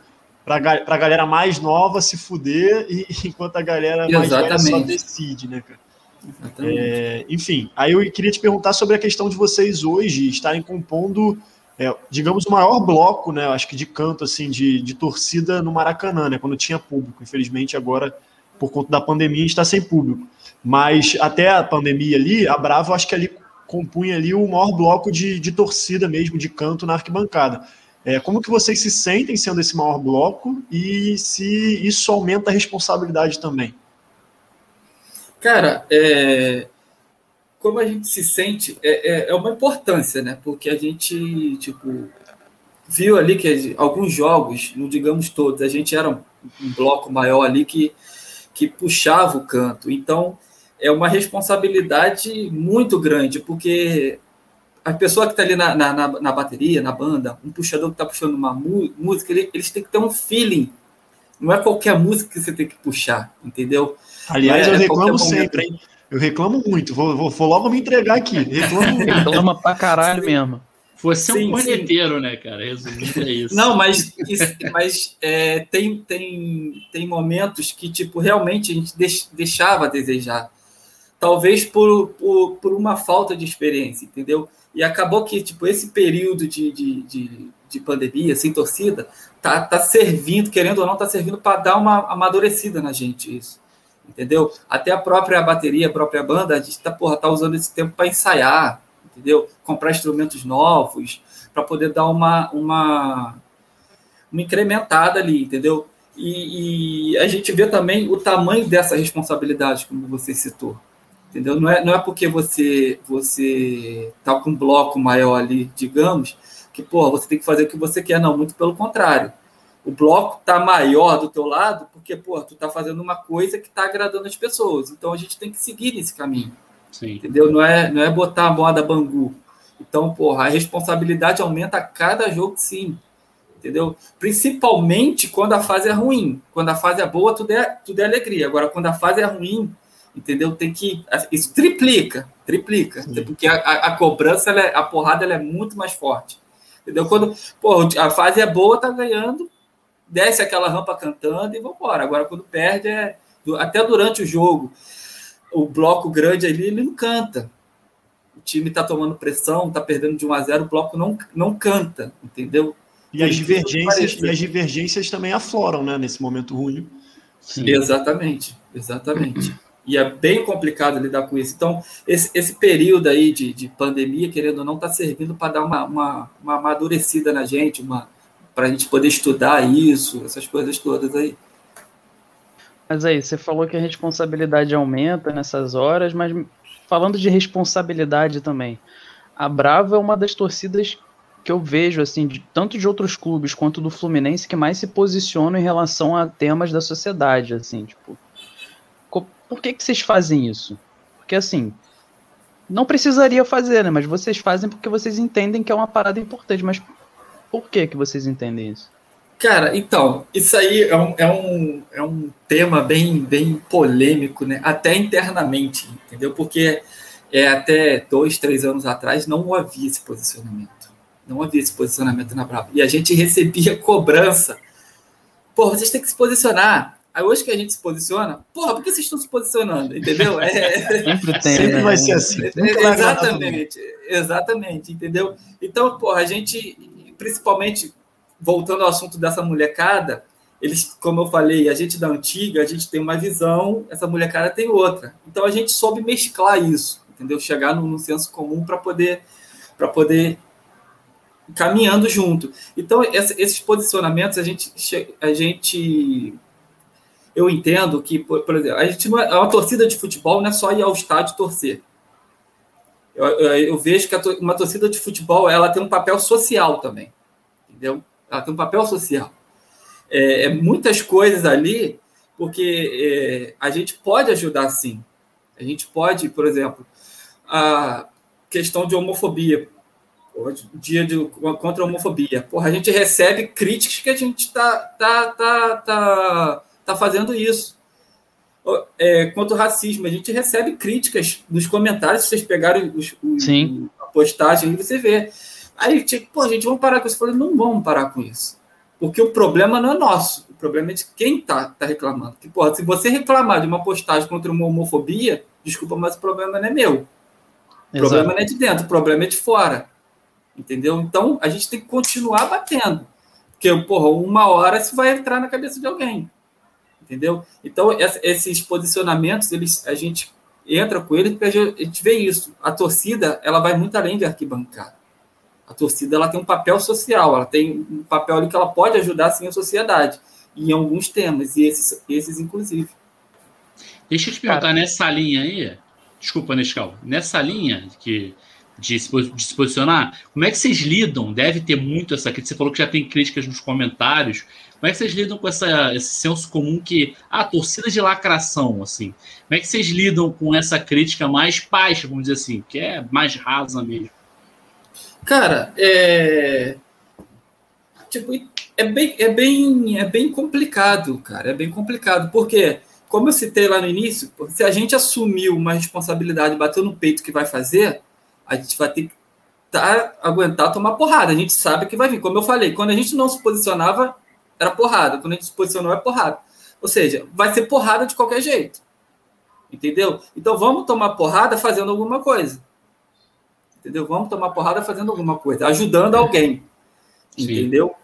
para a galera mais nova se fuder e enquanto a galera mais velha só decide, né, cara? É, enfim, aí eu queria te perguntar sobre a questão de vocês hoje estarem compondo, é, digamos, o maior bloco, né? Acho que de canto assim de, de torcida no Maracanã, né? Quando tinha público. Infelizmente agora por conta da pandemia a gente está sem público. Mas até a pandemia ali, a Bravo acho que ali compunha ali o maior bloco de, de torcida mesmo, de canto na arquibancada. É, como que vocês se sentem sendo esse maior bloco e se isso aumenta a responsabilidade também? Cara, é, como a gente se sente é, é, é, uma importância, né? Porque a gente, tipo, viu ali que alguns jogos, não digamos todos, a gente era um, um bloco maior ali que, que puxava o canto. Então, é uma responsabilidade muito grande, porque a pessoa que está ali na, na, na, bateria, na banda, um puxador que está puxando uma música, ele, eles têm que ter um feeling. Não é qualquer música que você tem que puxar, entendeu? Aliás, é, eu reclamo sempre, hein? Eu reclamo muito. Vou, vou, vou, logo me entregar aqui. Reclamo muito. Reclama pra caralho mesmo. Você é um corneteiro, né, cara? Resumindo, é isso. Não, mas, mas é, tem, tem, tem momentos que, tipo, realmente a gente deixava a desejar talvez por, por, por, uma falta de experiência, entendeu? E acabou que, tipo, esse período de, de, de, de pandemia, sem torcida, tá, tá servindo, querendo ou não, tá servindo para dar uma amadurecida na gente, isso. Entendeu? Até a própria bateria, a própria banda, a gente tá, porra, tá usando esse tempo para ensaiar, entendeu? Comprar instrumentos novos, para poder dar uma, uma, uma incrementada ali, entendeu? E, e, a gente vê também o tamanho dessa responsabilidade, como você citou. Entendeu? Não é, não é porque você você tá com um bloco maior ali, digamos, que porra, você tem que fazer o que você quer, não, muito pelo contrário. O bloco tá maior do teu lado porque, porra, tu tá fazendo uma coisa que tá agradando as pessoas. Então a gente tem que seguir nesse caminho. Sim. Entendeu? Não é, não é botar a moda bangu. Então, porra, a responsabilidade aumenta a cada jogo, sim entendeu? Principalmente quando a fase é ruim. Quando a fase é boa, tudo é, tudo é alegria. Agora, quando a fase é ruim, entendeu? Tem que. Isso triplica, triplica. Sim. Porque a, a, a cobrança, é, a porrada ela é muito mais forte. Entendeu? Quando pô, a fase é boa, tá ganhando, desce aquela rampa cantando e vambora. Agora, quando perde, é. Até durante o jogo, o bloco grande ali, ele não canta. O time tá tomando pressão, tá perdendo de 1 a 0 o bloco não, não canta, entendeu? E as divergências, e as divergências também afloram, né, nesse momento ruim. Sim. Exatamente, exatamente. E é bem complicado lidar com isso. Então, esse, esse período aí de, de pandemia, querendo ou não, está servindo para dar uma, uma, uma amadurecida na gente, para a gente poder estudar isso, essas coisas todas aí. Mas aí, você falou que a responsabilidade aumenta nessas horas, mas falando de responsabilidade também, a Brava é uma das torcidas que eu vejo, assim, de, tanto de outros clubes quanto do Fluminense, que mais se posicionam em relação a temas da sociedade, assim, tipo. Por que, que vocês fazem isso? Porque, assim, não precisaria fazer, né? Mas vocês fazem porque vocês entendem que é uma parada importante. Mas por que, que vocês entendem isso? Cara, então, isso aí é um, é um, é um tema bem, bem polêmico, né? Até internamente, entendeu? Porque é, até dois, três anos atrás não havia esse posicionamento. Não havia esse posicionamento na Brava. E a gente recebia cobrança. Pô, vocês têm que se posicionar. Aí hoje que a gente se posiciona, porra, por que vocês estão se posicionando? Entendeu? É... Sempre tem. Sempre né? vai ser assim. exatamente, exatamente, entendeu? Então, porra, a gente, principalmente voltando ao assunto dessa molecada, eles, como eu falei, a gente da antiga, a gente tem uma visão, essa molecada tem outra. Então a gente soube mesclar isso, entendeu? Chegar no, no senso comum para poder para poder caminhando junto. Então, esses posicionamentos, a gente, a gente eu entendo que, por, exemplo, a gente não é, uma torcida de futebol não é só ir ao estádio torcer. Eu, eu, eu vejo que uma torcida de futebol ela tem um papel social também, entendeu? Ela tem um papel social. É, é muitas coisas ali, porque é, a gente pode ajudar sim. A gente pode, por exemplo, a questão de homofobia dia de, contra a homofobia. Porra, a gente recebe críticas que a gente está tá, tá, tá, tá fazendo isso. É, quanto ao racismo, a gente recebe críticas nos comentários, se vocês pegarem os, os, Sim. a postagem, você vê. Aí, tipo, pô, gente, vamos parar com isso. Eu falei, não vamos parar com isso. Porque o problema não é nosso. O problema é de quem tá, tá reclamando. Que, porra, se você reclamar de uma postagem contra uma homofobia, desculpa, mas o problema não é meu. O Exato. problema não é de dentro, o problema é de fora entendeu? Então, a gente tem que continuar batendo, porque, porra, uma hora isso vai entrar na cabeça de alguém, entendeu? Então, esses posicionamentos, eles, a gente entra com eles porque a gente vê isso. A torcida, ela vai muito além de arquibancada. A torcida, ela tem um papel social, ela tem um papel ali que ela pode ajudar, sim, a sociedade, em alguns temas, e esses, esses inclusive. Deixa eu te perguntar, Cara, nessa linha aí, desculpa, Nescau, nessa linha que de se, de se posicionar. Como é que vocês lidam? Deve ter muito essa crítica. Você falou que já tem críticas nos comentários. Como é que vocês lidam com essa, esse senso comum que. Ah, torcida de lacração, assim. Como é que vocês lidam com essa crítica mais baixa, vamos dizer assim, que é mais rasa mesmo? Cara, é. Tipo, é bem, é bem, é bem complicado, cara. É bem complicado. Porque, como eu citei lá no início, se a gente assumiu uma responsabilidade, bateu no peito que vai fazer, a gente vai ter que tá, aguentar tomar porrada. A gente sabe que vai vir. Como eu falei, quando a gente não se posicionava, era porrada. Quando a gente se posicionou, é porrada. Ou seja, vai ser porrada de qualquer jeito. Entendeu? Então vamos tomar porrada fazendo alguma coisa. Entendeu? Vamos tomar porrada fazendo alguma coisa, ajudando alguém. Sim. Entendeu?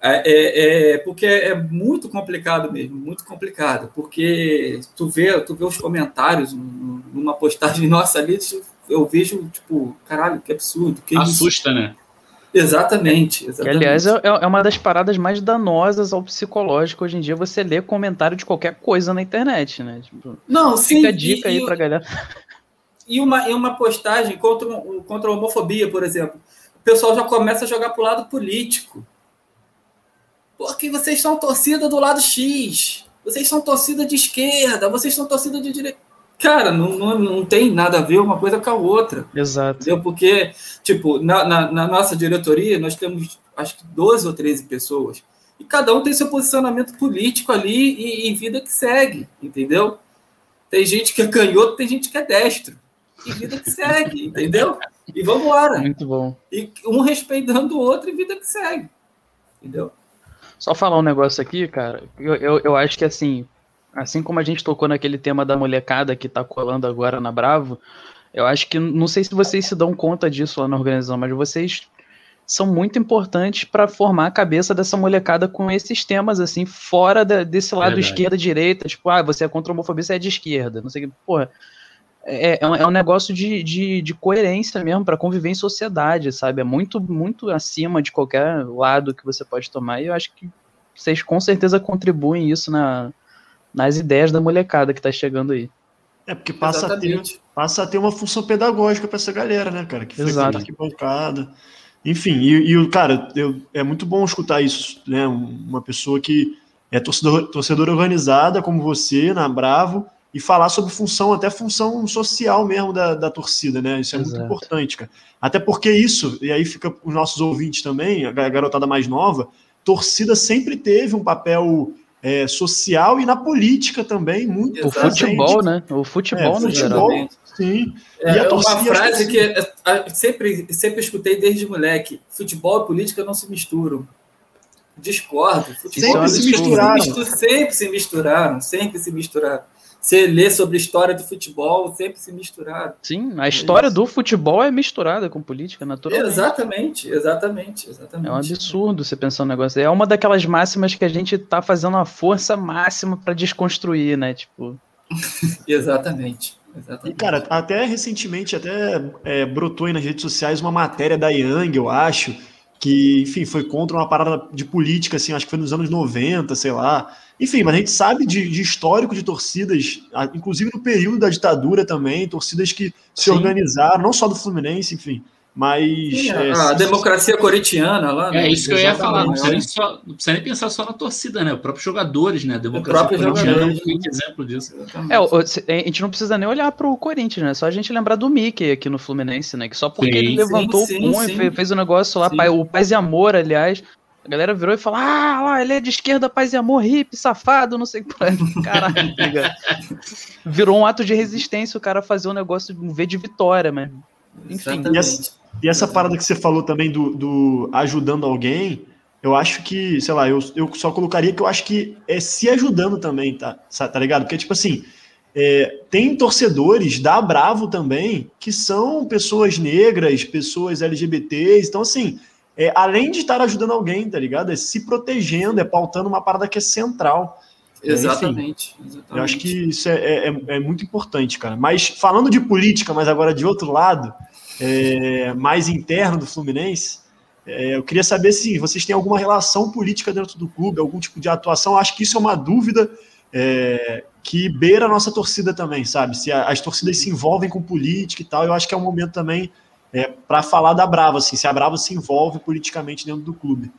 É, é, é, porque é muito complicado mesmo, muito complicado. Porque tu vê, tu vê os comentários numa postagem nossa ali, eu vejo, tipo, caralho, que absurdo. Que Assusta, isso? né? Exatamente. exatamente. Que, aliás, é, é uma das paradas mais danosas ao psicológico hoje em dia você ler comentário de qualquer coisa na internet, né? Tipo, Não, sim. fica a dica e, aí pra galera. E uma, e uma postagem contra, contra a homofobia, por exemplo. O pessoal já começa a jogar pro lado político. Porque vocês são torcida do lado X. Vocês são torcida de esquerda, vocês são torcida de direita. Cara, não, não, não tem nada a ver uma coisa com a outra. Exato. Entendeu? Porque, tipo, na, na, na, nossa diretoria, nós temos acho que 12 ou 13 pessoas. E cada um tem seu posicionamento político ali e, e vida que segue, entendeu? Tem gente que é canhoto, tem gente que é destro. E vida que segue, entendeu? E vamos embora. Muito bom. E um respeitando o outro e vida que segue. Entendeu? Só falar um negócio aqui, cara. Eu, eu, eu acho que assim, assim como a gente tocou naquele tema da molecada que tá colando agora na Bravo, eu acho que não sei se vocês se dão conta disso lá na organização, mas vocês são muito importantes para formar a cabeça dessa molecada com esses temas assim, fora da, desse lado esquerda direita, tipo, ah, você é contra a homofobia, você é de esquerda, não sei o que, porra. É, é, um, é um negócio de, de, de coerência mesmo para conviver em sociedade, sabe? É muito, muito acima de qualquer lado que você pode tomar. E eu acho que vocês com certeza contribuem isso na, nas ideias da molecada que tá chegando aí. É, porque passa, a ter, passa a ter uma função pedagógica para essa galera, né, cara? Que Exato. arquibancada. Enfim, e, e cara, eu, é muito bom escutar isso, né? Uma pessoa que é torcedor, torcedora organizada como você, na Bravo, e falar sobre função, até função social mesmo da, da torcida, né? Isso é Exato. muito importante, cara. Até porque isso, e aí fica os nossos ouvintes também, a garotada mais nova, torcida sempre teve um papel é, social e na política também, muito O futebol, né? O futebol, é, no futebol, geral. Sim. É, é uma frase que sempre, sempre escutei desde moleque: futebol e política não se misturam. Discordo. Futebol sempre se misturaram. Sempre se misturaram, sempre se misturaram você lê sobre história do futebol, sempre se misturaram. Sim, a história é do futebol é misturada com política, naturalmente. Exatamente, exatamente, exatamente. É um absurdo você pensar um negócio. É uma daquelas máximas que a gente tá fazendo a força máxima para desconstruir, né? Tipo. exatamente. Exatamente. E, cara, até recentemente, até é, brotou aí nas redes sociais uma matéria da Yang, eu acho, que, enfim, foi contra uma parada de política, assim, acho que foi nos anos 90, sei lá. Enfim, mas a gente sabe de, de histórico de torcidas, inclusive no período da ditadura também, torcidas que se Sim. organizaram, não só do Fluminense, enfim, mas. Sim, é, a, democracia corintiana lá. Né? É isso que eu ia falar. Não precisa, nem só, não precisa nem pensar só na torcida, né? Os próprios jogadores, né? A democracia corintiana é um exemplo disso. É, a gente não precisa nem olhar para o Corinthians, né? Só a gente lembrar do Mickey aqui no Fluminense, né? Que só porque sim, ele levantou sim, o pum e fez o um negócio lá, pai, o Paz e Amor, aliás. A galera virou e falou: Ah, lá, ele é de esquerda, paz e amor, hippie, safado, não sei o que. Caralho, tá virou um ato de resistência o cara fazer um negócio, um V de vitória, mas. Enfim. E essa, e essa, parada que você falou também do, do ajudando alguém, eu acho que, sei lá, eu, eu só colocaria que eu acho que é se ajudando também, tá? Tá ligado? Porque, tipo assim, é, tem torcedores da Bravo também que são pessoas negras, pessoas LGBTs, então assim é, além de estar ajudando alguém, tá ligado? É se protegendo, é pautando uma parada que é central. Exatamente. Enfim, exatamente. Eu acho que isso é, é, é, é, muito importante, cara. Mas falando de política, mas agora de outro lado, é, mais interno do Fluminense, é, eu queria saber se vocês têm alguma relação política dentro do clube, algum tipo de atuação. Acho que isso é uma dúvida é, que beira a nossa torcida também, sabe? Se as torcidas se envolvem com política e tal, eu acho que é um momento também é, para falar da Brava, assim, se a Brava se envolve politicamente dentro do clube.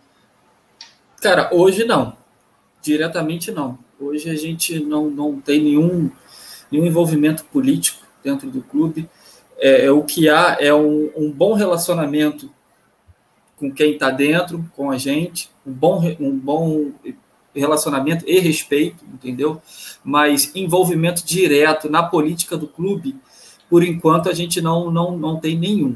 Cara, hoje não. Diretamente não. Hoje a gente não, não tem nenhum, nenhum envolvimento político dentro do clube. É, é o que há é um, um bom relacionamento com quem está dentro, com a gente, um bom, um bom relacionamento e respeito, entendeu? Mas envolvimento direto na política do clube, por enquanto a gente não, não, não tem nenhum.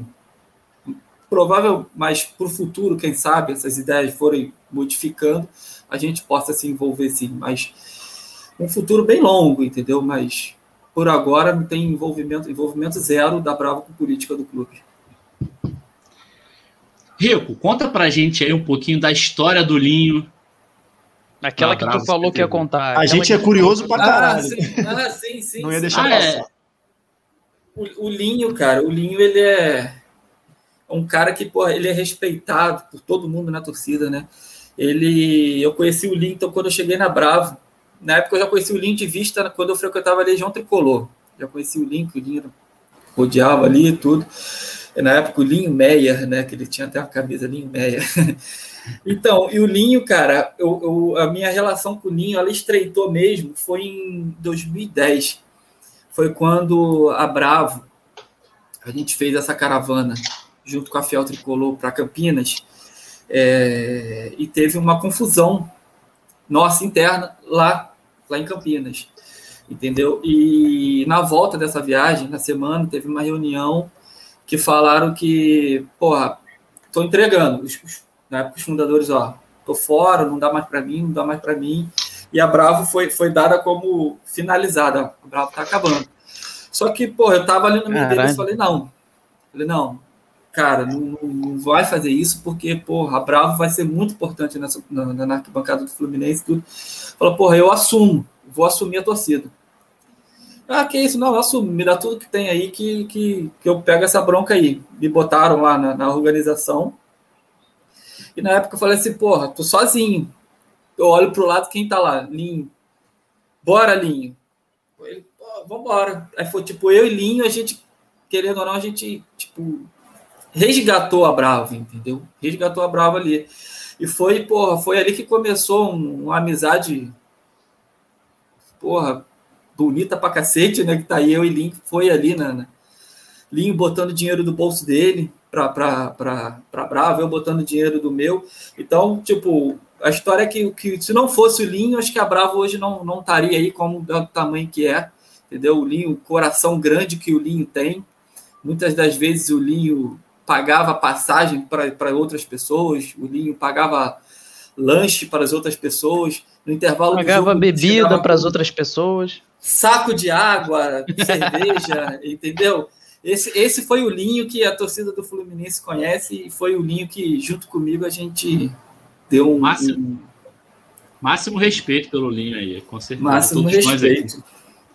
Provável, mas para o futuro, quem sabe, essas ideias forem modificando, a gente possa se envolver sim, mas um futuro bem longo, entendeu? Mas por agora não tem envolvimento, envolvimento zero da Bravo com política do clube. Rico, conta pra gente aí um pouquinho da história do Linho. Aquela que tu falou que ia contar. A gente é curioso pra caralho. Ah, sim, ah, sim, sim. Não ia deixar ah, passar. É. O, o Linho, cara, o Linho, ele é um cara que, pô, ele é respeitado por todo mundo na torcida, né? Ele, eu conheci o Linton quando eu cheguei na Bravo. Na época eu já conheci o Linton de vista quando eu frequentava a Legião Tricolor. Já conheci o Linton, o Linton rodeava ali e tudo. Na época o Linho Meyer, né? Que ele tinha até uma camisa Linho Meyer. então, e o Linho, cara, eu, eu, a minha relação com o Linho, ela estreitou mesmo, foi em 2010. Foi quando a Bravo, a gente fez essa caravana junto com a Fiel Tricolor para Campinas, é, e teve uma confusão nossa interna lá, lá em Campinas, entendeu? E na volta dessa viagem, na semana, teve uma reunião que falaram que, porra, tô entregando, os, os, na época os fundadores, ó, tô fora, não dá mais para mim, não dá mais para mim, e a Bravo foi, foi dada como finalizada, a Bravo tá acabando. Só que, porra, eu tava ali no meio deles e falei, não, falei, não, cara, não, não, vai fazer isso porque, porra, a Bravo vai ser muito importante nessa, na, na arquibancada do Fluminense tudo. Falou, porra, eu assumo, vou assumir a torcida. Ah, que isso, não, eu assumo, me dá tudo que tem aí que, que, que eu pego essa bronca aí. Me botaram lá na, na organização. E na época eu falei assim, porra, tô sozinho. Eu olho pro lado, quem tá lá? Linho. Bora, Linho. Ele, vambora. Aí foi tipo, eu e Linho, a gente, querendo ou não, a gente, tipo, resgatou a Brava, entendeu? Resgatou a Brava ali. E foi, porra, foi ali que começou um, uma amizade, porra, bonita pra cacete, né? Que tá aí eu e Link, foi ali, né? né? Linho botando dinheiro do bolso dele pra, pra, pra, pra Brava, eu botando dinheiro do meu. Então, tipo, a história é que, que se não fosse o Linho, acho que a Brava hoje não, não estaria aí como do tamanho que é, entendeu? O Linho, o coração grande que o Linho tem. Muitas das vezes o Linho pagava passagem para outras pessoas, o Linho pagava lanche para as outras pessoas, no intervalo pagava jogo, bebida para as outras pessoas, saco de água, cerveja, entendeu? Esse, esse foi o Linho que a torcida do Fluminense conhece e foi o Linho que, junto comigo, a gente deu um. Máximo, um... máximo respeito pelo Linho aí, com certeza. Máximo respeito.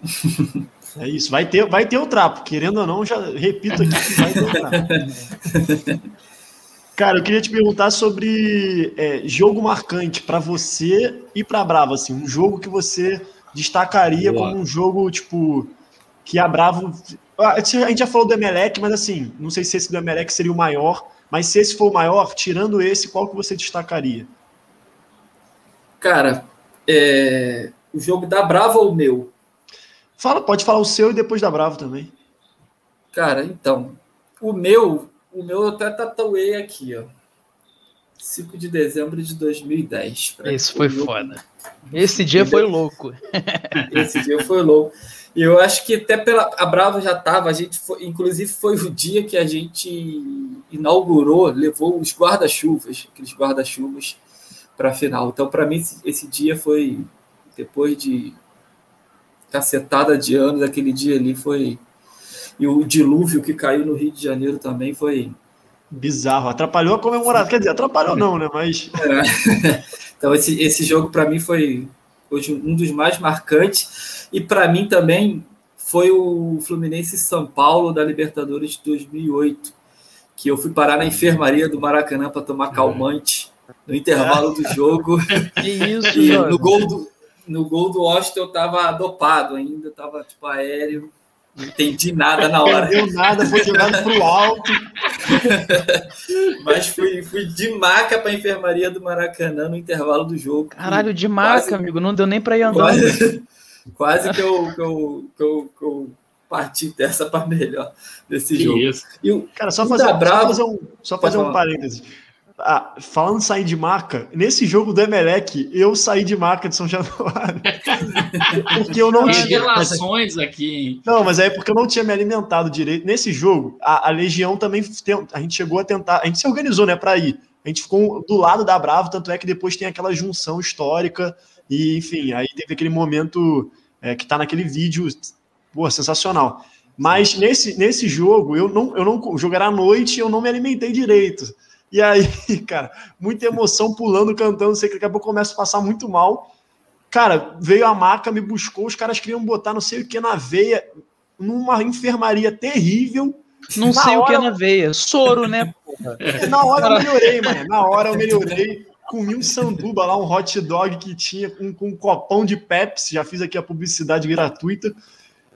É isso, vai ter, vai ter o trapo, querendo ou não, já repito aqui que vai ter o trapo. Cara, eu queria te perguntar sobre é, jogo marcante para você e para Bravo, assim, um jogo que você destacaria Boa. como um jogo tipo que a Bravo, a gente já falou do Emelec, mas assim, não sei se esse do Emelec seria o maior, mas se esse for o maior, tirando esse, qual que você destacaria? Cara, é... o jogo da Bravo ou o meu? Fala, pode falar o seu e depois da Bravo também. Cara, então, o meu, o meu eu até tatuei aqui, ó. 5 de dezembro de 2010. Esse foi foda. Esse dia foi louco. Esse dia foi louco. E eu acho que até pela a Bravo já tava, a gente foi, inclusive foi o dia que a gente inaugurou, levou os guarda-chuvas, aqueles guarda-chuvas para a final. Então, para mim, esse, esse dia foi depois de cacetada de anos, aquele dia ali foi. E o dilúvio que caiu no Rio de Janeiro também foi. Bizarro, atrapalhou a comemoração. Quer dizer, atrapalhou não, né? Mas. É. Então, esse, esse jogo para mim foi hoje um dos mais marcantes. E para mim também foi o Fluminense São Paulo da Libertadores de 2008, que eu fui parar na enfermaria do Maracanã para tomar calmante no intervalo do jogo. Que isso, e no gol do, no gol do Washington eu tava dopado ainda, tava tipo aéreo, não entendi nada na hora. Não nada, foi jogado pro alto. Mas fui, fui de maca pra enfermaria do Maracanã no intervalo do jogo. Caralho, de maca, quase, amigo, não deu nem pra ir andando. Quase, quase que, eu, que, eu, que, eu, que eu parti dessa para melhor desse que jogo. Isso. E o, Cara, só fazer, só fazer um, só fazer um parênteses. Ah, falando sair de marca, nesse jogo do Emelec, eu saí de marca de São Januário. porque eu não tinha. relações aqui. Não, mas é porque eu não tinha me alimentado direito. Nesse jogo, a, a Legião também. Tem, a gente chegou a tentar. A gente se organizou, né, para ir. A gente ficou do lado da Bravo, tanto é que depois tem aquela junção histórica. E, enfim, aí teve aquele momento é, que tá naquele vídeo. Pô, sensacional. Mas nesse, nesse jogo, eu não, eu não. O jogo era à noite e eu não me alimentei direito. E aí, cara, muita emoção, pulando, cantando, sei que daqui a pouco começa a passar muito mal. Cara, veio a maca, me buscou, os caras queriam botar não sei o que na veia, numa enfermaria terrível. Não Na sei o que é hora- na veia. Soro, né? Na hora eu melhorei, mano. Na hora eu melhorei. Comi um sanduba lá, um hot dog que tinha com, com um copão de Pepsi. Já fiz aqui a publicidade gratuita.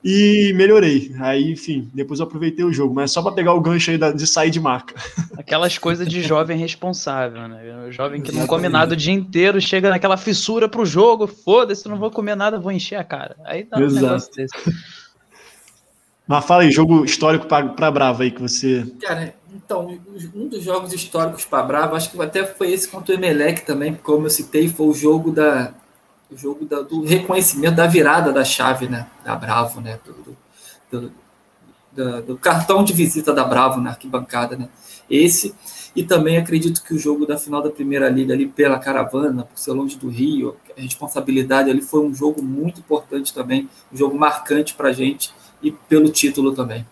E melhorei. Aí, enfim, depois eu aproveitei o jogo. Mas só pra pegar o gancho aí da- de sair de marca. Aquelas coisas de jovem responsável, né? O jovem que não Exatamente. come nada o dia inteiro, chega naquela fissura pro jogo, foda-se, não vou comer nada, vou encher a cara. Aí dá um Exato. negócio desse. Mas fala aí, jogo histórico pra, pra Brava aí que você. Cara, então, um dos jogos históricos para Brava, acho que até foi esse contra o Emelec também, como eu citei, foi o jogo da o jogo da- do reconhecimento da virada da chave, né, da Bravo, né, do, do- do- do cartão de visita da Bravo na arquibancada, né, esse e também acredito que o jogo da final da Primeira Liga ali pela Caravana, por ser longe do Rio, a responsabilidade ali foi um jogo muito importante também, um jogo marcante pra gente e pelo título também.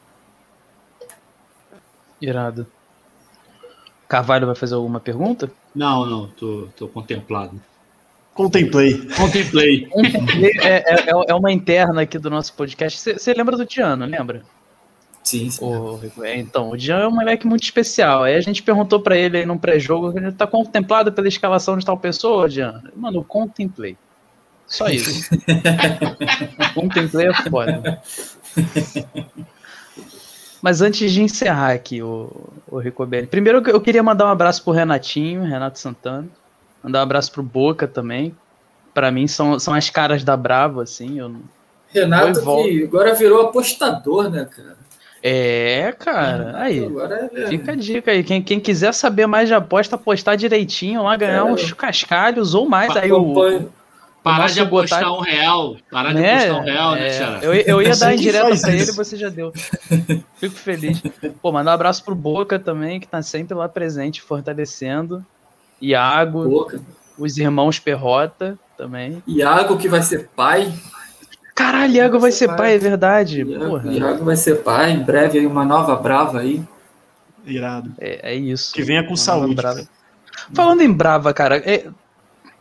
Irado. Carvalho vai fazer alguma pergunta? Não, não, tô, tô contemplado. Contemplei. Contemplei. É, é- é- é uma interna aqui do nosso podcast. Você lembra do Diano, lembra? Sim, sim. O, Rico? É, então, o Diano é um moleque muito especial. Aí a gente perguntou pra ele aí num pré-jogo, ele tá contemplado pela escalação de tal pessoa, Diano? Mano, eu contemplei. Só isso. contemplei é foda. Mas antes de encerrar aqui o, o Ricobelli, primeiro eu queria mandar um abraço pro Renatinho, Renato Santana. Mandar um abraço pro Boca também. Pra mim são, são as caras da Bravo, assim. Eu... Renato que agora virou apostador, né, cara? É, cara. Aí. Agora é... Fica a dica aí. Quem, quem quiser saber mais de aposta, apostar direitinho lá, ganhar É. uns cascalhos ou mais. Aí o, acompanho. Parar de apostar botar- um real. Parar de né? apostar um real, né, É, Xará? eu, eu ia dar indireta pra ele, você já deu. Fico feliz. Pô, mandar um abraço pro Boca também, que tá sempre lá presente, fortalecendo. Iago, Boca. os irmãos Perrota também. Iago que vai ser pai. Caralho, Iago vai ser Vai. pai, é verdade. Iago, Porra, Iago vai ser pai. Em breve aí uma nova brava aí. Irado. é, é isso. Que venha com Uma saúde. Falando em brava, cara, é-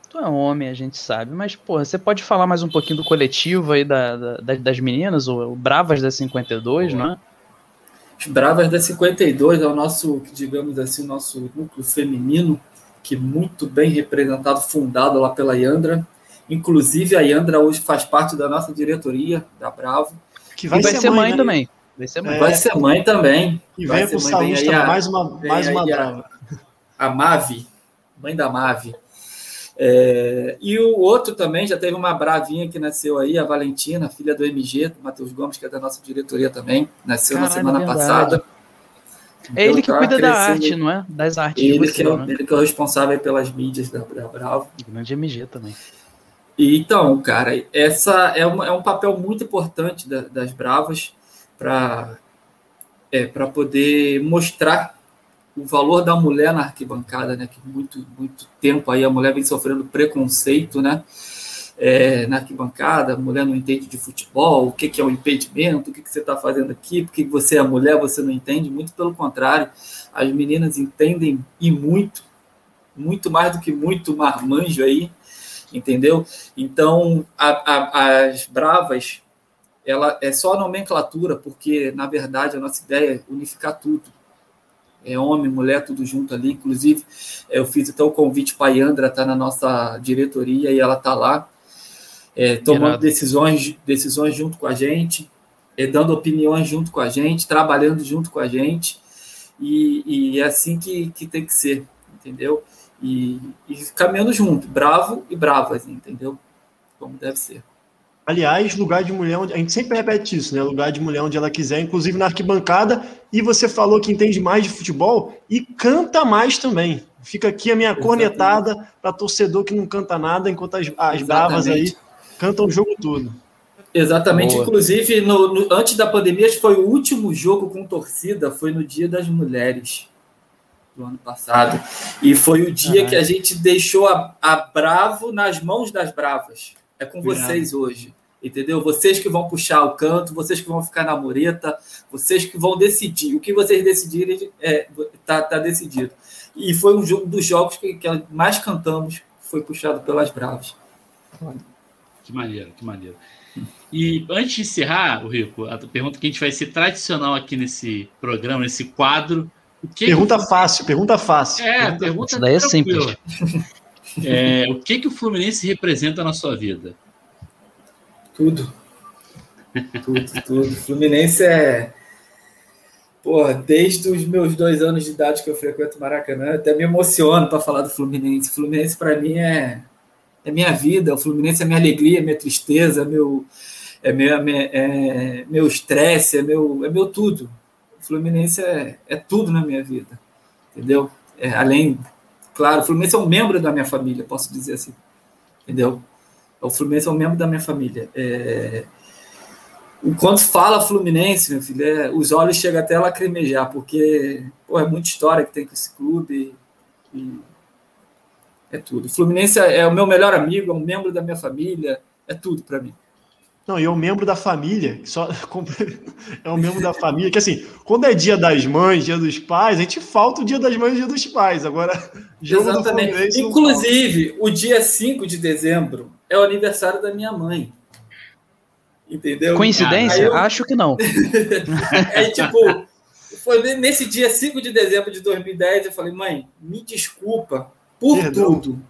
tu é homem, a gente sabe, mas, porra, você pode falar mais um pouquinho do coletivo aí da, da- da- das meninas, o, o Bravas da 52, não é? Os Bravas da 52 é o nosso, digamos assim, o nosso núcleo feminino, que muito bem representado, fundado lá pela Yandra. Inclusive, a Yandra hoje faz parte da nossa diretoria, da Bravo. Que E vai, ser mãe, né? também. Vai ser mãe. É. Vai ser mãe também. E Vai ser com mãe, vem saúde aí também. a- Mais uma, vem mais uma aí a- brava. a Mavi, mãe da Mavi. É, e o outro também, já teve uma bravinha que nasceu aí, a Valentina, filha do MG, do Matheus Gomes, que é da nossa diretoria também, nasceu na Caralho, semana verdade. passada. É ele que cuida da arte, não é? Das artes Ele que, vocês, é, o- né? ele que é o responsável pelas mídias da, da Bravo. Grande MG também. E, então, cara, essa é, uma, é um papel muito importante da- das Bravas para é, para poder mostrar o valor da mulher na arquibancada, né? Que muito, muito tempo aí a mulher vem sofrendo preconceito, né? É, na arquibancada, a mulher não entende de futebol, o que, que é um impedimento, o que, que você está fazendo aqui, porque você é mulher, você não entende. Muito pelo contrário, as meninas entendem e muito, muito mais do que muito marmanjo aí, entendeu? Então, a- a- as bravas, ela é só nomenclatura, porque, na verdade, a nossa ideia é unificar tudo. É homem, mulher, tudo junto ali. Inclusive, eu fiz até o convite para a Yandra estar na nossa diretoria e ela está lá, é, tomando Irado. decisões, decisões junto com a gente, é, dando opiniões junto com a gente, trabalhando junto com a gente. E, e é assim que, que tem que ser, entendeu? E, e caminhando junto, bravo e bravas, entendeu? Como deve ser. Aliás, lugar de mulher onde. A gente sempre repete isso, né? Lugar de mulher onde ela quiser, inclusive na arquibancada. E você falou que entende mais de futebol e canta mais também. Fica aqui a minha Exatamente. cornetada para torcedor que não canta nada, enquanto as, as bravas aí. Cantam o jogo todo. Exatamente. Boa. Inclusive, no, no- antes da pandemia, acho que foi o último jogo com torcida, foi no Dia das Mulheres do ano passado. E foi o dia Caralho. que a gente deixou a, a Bravo nas mãos das Bravas. É com vocês hoje. Entendeu? Vocês que vão puxar o canto, vocês que vão ficar na mureta, vocês que vão decidir. O que vocês decidirem é, tá, tá decidido. E foi um jogo dos jogos que, que mais cantamos, foi puxado pelas Bravas. Que maneiro, que maneiro. E antes de encerrar, o Rico, a pergunta que a gente vai ser tradicional aqui nesse programa, nesse quadro. pergunta que... fácil, pergunta fácil. É, pergunta, pergunta Isso daí é simples. É, o que, que o Fluminense representa na sua vida? Tudo. Tudo, tudo. Fluminense é. Porra, desde os meus dois anos de idade que eu frequento Maracanã, até me emociono para falar do Fluminense. Fluminense, para mim, é, é minha vida. O Fluminense é minha alegria, minha tristeza, meu, é meu é, meu estresse, é meu, é meu tudo. O Fluminense é, é tudo na minha vida, entendeu? É, além, claro, o Fluminense é um membro da minha família, posso dizer assim, entendeu? O Fluminense é um membro da minha família. É, Enquanto fala Fluminense, meu filho, é, os olhos chegam até a lacrimejar, porque pô, é muita história que tem com esse clube. E é tudo. O Fluminense é, é, o meu melhor amigo, é um membro da minha família, é tudo para mim. Não, e é um membro da família, só é um membro da família, que assim, quando é dia das mães, dia dos pais, a gente falta o dia das mães e dia dos pais. Agora, jogo Exatamente. Inclusive, o dia 5 de dezembro é o aniversário da minha mãe. Entendeu? Coincidência? Eu... Acho que não. é tipo, foi nesse dia 5 de dezembro de 2010, eu falei, mãe, me desculpa por Perdão. tudo.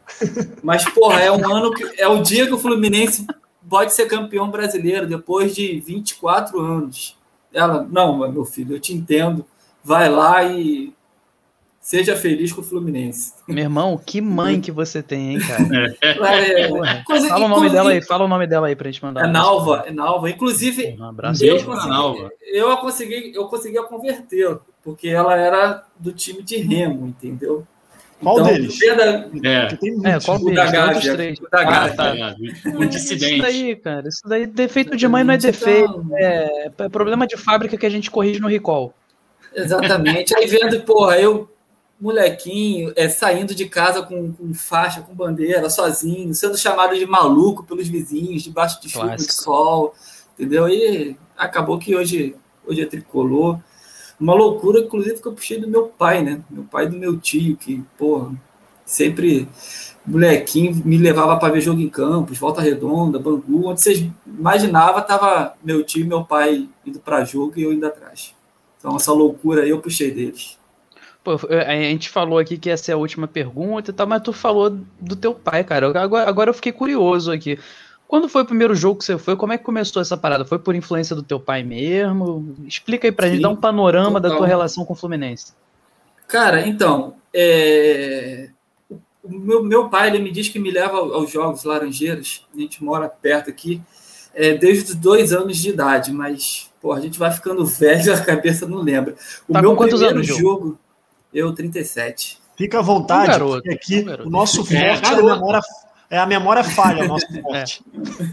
Mas, porra, é um ano que. É o dia que o Fluminense pode ser campeão brasileiro depois de 24 anos. Ela, não, meu filho, eu te entendo. Vai lá e Seja feliz com o Fluminense. Meu irmão, que mãe que você tem, hein, cara? É, coisa, fala o nome dela aí, fala o nome dela aí pra gente mandar. É Nalva, é Nalva. Inclusive, um abraço eu, consegui, Nalva. eu a consegui, eu consegui a converter, porque ela era do time de Remo, entendeu? Qual então, deles? Da... É. é, qual o deles? Da Gávea, o da Gávea. Ah, tá. Um dissidente. Isso daí, cara. Isso daí, defeito de mãe não é defeito. É, é problema de fábrica que a gente corrige no recall. Exatamente. Aí vendo, porra, eu molequinho é, saindo de casa com, com, faixa, com bandeira, sozinho, sendo chamado de maluco pelos vizinhos, debaixo de chuva, de sol, entendeu? E acabou que hoje, hoje é tricolor. Uma loucura, inclusive, que eu puxei do meu pai, né? Meu pai e do meu tio, que, porra, sempre molequinho me levava para ver jogo em campos, Volta Redonda, Bangu, onde vocês imaginavam, tava meu tio e meu pai indo para jogo e eu indo atrás. Então, essa loucura aí eu puxei deles. Pô, a gente falou aqui que essa é a última pergunta tal, mas tu falou do teu pai, cara. Agora, agora eu fiquei curioso aqui. Quando foi o primeiro jogo que você foi? Como é que começou essa parada? Foi por influência do teu pai mesmo? Explica aí pra Sim, gente, dá um panorama total. da tua relação com o Fluminense. Cara, então, é... o meu, meu pai ele me diz que me leva aos Jogos Laranjeiras, a gente mora perto aqui, é, desde os dois anos de idade, mas pô, a gente vai ficando velho, a cabeça não lembra. O tá meu com quantos primeiro anos, jogo, eu, 37. Fica à vontade, um garoto, aqui um o nosso forte é, é, a memória, é a memória falha, o nosso forte.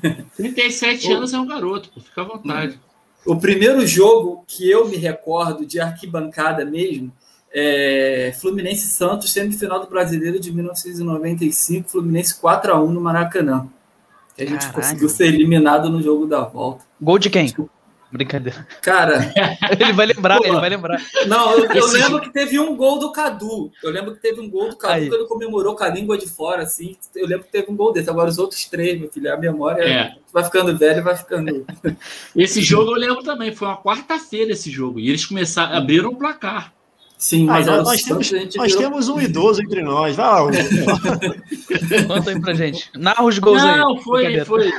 É. 37 o... anos é um garoto, pô, fica à vontade. O primeiro jogo que eu me recordo de arquibancada mesmo é Fluminense Santos, semifinal do Brasileiro de 1995, Fluminense 4 a 1 no Maracanã. A gente Caralho. conseguiu ser eliminado no jogo da volta. Gol de quem? Brincadeira. Cara. ele vai lembrar, Pô, ele vai lembrar. Não, eu, eu lembro que teve um gol do Cadu. Eu lembro que teve um gol do Cadu Aí. que ele comemorou com a língua de fora, assim. Eu lembro que teve um gol desse. Agora os outros três, meu filho, a memória é. vai ficando velha vai ficando. Esse jogo eu lembro também. Foi uma quarta-feira esse jogo. E eles começaram, abriram o placar. Sim, mas ah, nós, temos, nós temos um idoso entre nós. Vai lá. Conta aí pra gente. Narra os gols Não, aí. Não, foi, foi.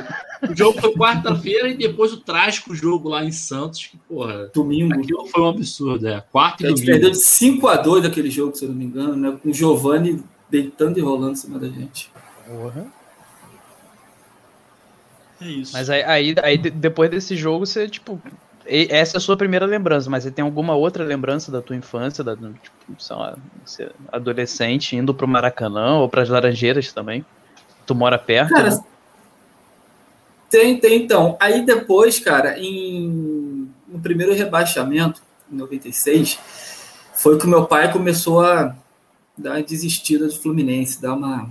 O jogo foi quarta-feira e depois o trágico jogo lá em Santos, que, porra, domingo. Aquilo foi um absurdo, é. Quarta e a gente domingo. perdeu de 5x2 aquele jogo, se eu não me engano, né? Com o Giovanni deitando e rolando em cima da gente. Porra. É isso. Mas aí, aí, aí, depois desse jogo, você, tipo, essa é a sua primeira lembrança, mas você tem alguma outra lembrança da tua infância, da, tipo, sei lá, você adolescente, indo pro Maracanã ou pras Laranjeiras também? Tu mora perto? Cara, né? tem, tem então. Aí depois, cara, em, no primeiro rebaixamento, em 96, foi que o meu pai começou a dar uma desistida do Fluminense, dar uma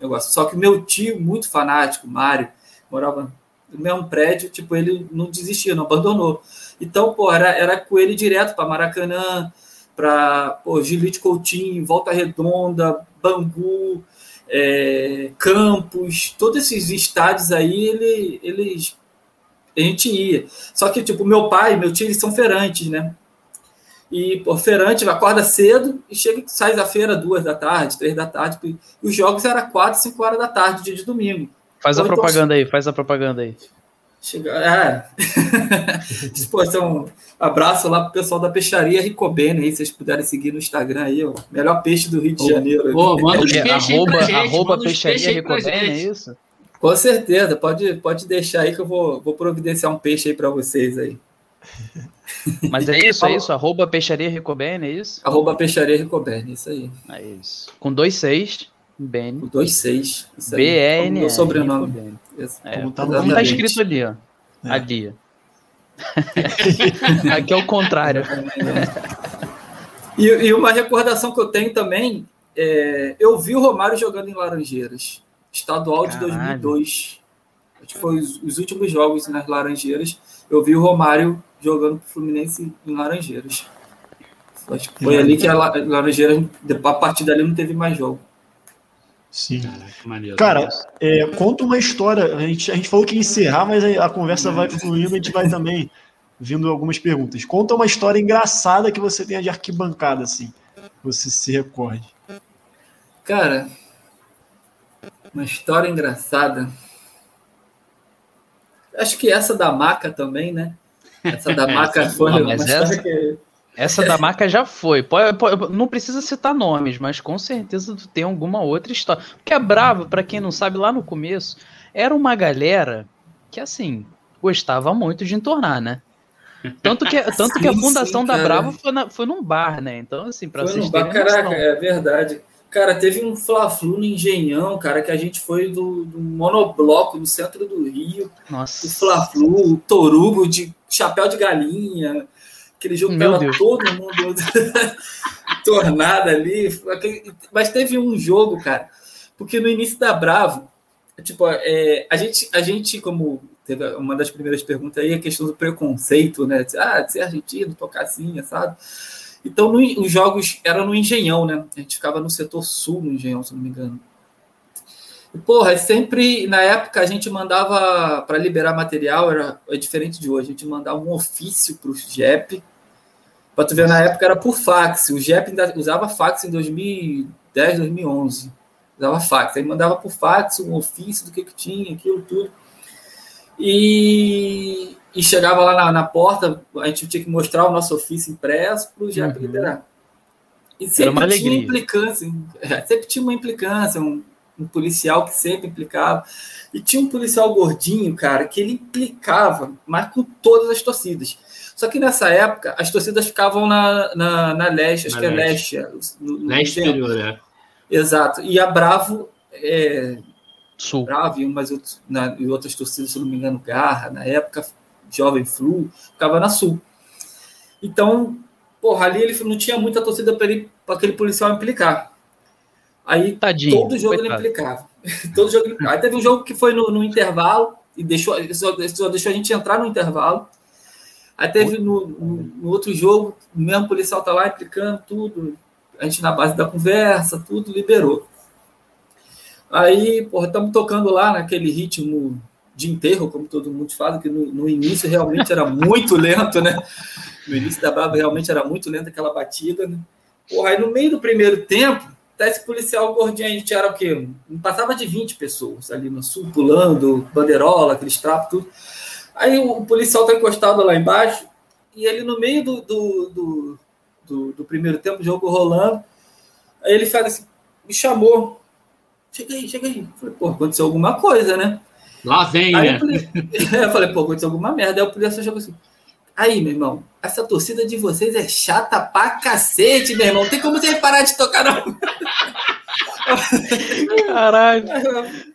negócio. Só que meu tio, muito fanático, Mário, morava mesmo prédio, tipo, ele não desistia, não abandonou. Então, pô, era, era com ele direto para Maracanã, para Gilite Coutinho, Volta Redonda, Bangu, é, Campos, todos esses estádios aí, ele, eles a gente ia. Só que, tipo, meu pai meu tio, eles são feirantes, né? E, pô, feirante acorda cedo e chega, sai da feira duas da tarde, três da tarde. E os jogos eram quatro, cinco horas da tarde, dia de domingo. Faz Ou a então, propaganda aí, faz a propaganda aí. Chega, é. Disposição. Abraço lá pro pessoal da peixaria Ricobene aí, vocês puderem seguir no Instagram aí, ó. Melhor peixe do Rio de Janeiro. Pô, manda os peixes arroba, gente, arroba peixaria Ricobene, é isso? Com certeza, pode, pode deixar aí que eu vou, vou providenciar um peixe aí para vocês aí. Mas é isso, é isso? Arroba peixaria Ricobene, é isso? Arroba peixaria Ricobene, isso aí. É isso. Com dois seis, Ben. Dois seis. B-E-N. Meu sobrenome. É, como tá, como tá escrito ali, ó. É. Ali. Aqui é o contrário. E, e, uma recordação que eu tenho também, é, eu vi o Romário jogando em Laranjeiras, estadual de Caralho. 2002. Acho que foi os, os, últimos jogos nas Laranjeiras. Eu vi o Romário jogando pro Fluminense em Laranjeiras. Acho que foi ali que a Laranjeiras, a partir dali não teve mais jogo. Sim. Caraca, Cara, é, conta uma história. A gente, a gente falou que ia encerrar, mas a, a conversa vai fluindo, a gente vai também vindo algumas perguntas. Conta uma história engraçada que você tenha de arquibancada, assim. Você se recorde. Cara, uma história engraçada. Acho que essa da maca também, né? Essa da maca foi uma história essa... que essa da marca já foi. Pode, pode, não precisa citar nomes, mas com certeza tem alguma outra história. Porque a Brava, para quem não sabe, lá no começo, era uma galera que, assim, gostava muito de entornar, né? Tanto que, tanto sim, que a fundação sim, da Brava foi, na, foi num bar, né? Então, assim, pra foi vocês bar, Caraca, é verdade. Cara, teve um Fla-Flu no Engenhão, cara, que a gente foi do, do monobloco no centro do Rio. Nossa. O Fla-Flu, o Torugo de chapéu de galinha. Aquele jogo Meu tava Deus. todo mundo tornado ali. Mas teve um jogo, cara, porque no início da Bravo, tipo, é, a, gente, a gente, como teve uma das primeiras perguntas aí, a questão do preconceito, né? Ah, de ser argentino, tocar assim, sabe? Então, no, os jogos eram no Engenhão, né? A gente ficava no setor sul no Engenhão, se não me engano. E, porra, é sempre, na época, a gente mandava para liberar material, era é diferente de hoje, a gente mandava um ofício para o JEP, para tu ver, na época era por fax. O JEP ainda usava fax em 2010, 2011. Usava fax. Aí mandava por fax um ofício do que, que tinha, aquilo tudo. E, e chegava lá na, na, porta, a gente tinha que mostrar o nosso ofício impresso para o JEP uhum. liberar. E sempre tinha implicância. Sempre tinha uma implicância, um, um policial que sempre implicava. E tinha um policial gordinho, cara, que ele implicava, mas com todas as torcidas. Só que nessa época, as torcidas ficavam na, na, na leste, acho na que é leste. é leste. No, no leste superior, é. Exato. E a Bravo, é, Sul. Bravo e, umas outras, na, e outras torcidas, se não me engano, Garra, na época, Jovem Flu, ficava na Sul. Então, porra, ali ele não tinha muita torcida para aquele policial implicar. Aí Tadinho, todo jogo coitado. ele implicava. todo jogo Aí teve um jogo que foi no, no intervalo e deixou, só, só deixou a gente entrar no intervalo. Aí teve no, no, no, outro jogo, o mesmo policial tá lá implicando tudo, a gente na base da conversa, tudo, liberou. Aí, porra, estamos tocando lá naquele ritmo de enterro, como todo mundo fala, que no, no, início realmente era muito lento, né? No início da Brava realmente era muito lenta aquela batida, né? Porra, aí no meio do primeiro tempo, tá esse policial gordinho, a gente era o quê? Não passava de 20 pessoas ali no sul, pulando, bandeirola, aqueles trapos, tudo. Aí o policial tá encostado lá embaixo e ele no meio do, do, do, do, do primeiro tempo, jogo rolando, aí ele fala assim, me chamou. Chega aí, chega aí. Eu falei, pô, aconteceu alguma coisa, né? Lá vem, aí né? Eu falei, pô, aconteceu alguma merda. Aí o policial chegou assim, aí, meu irmão, essa torcida de vocês é chata pra cacete, meu irmão. Tem como você parar de tocar, não? Caralho.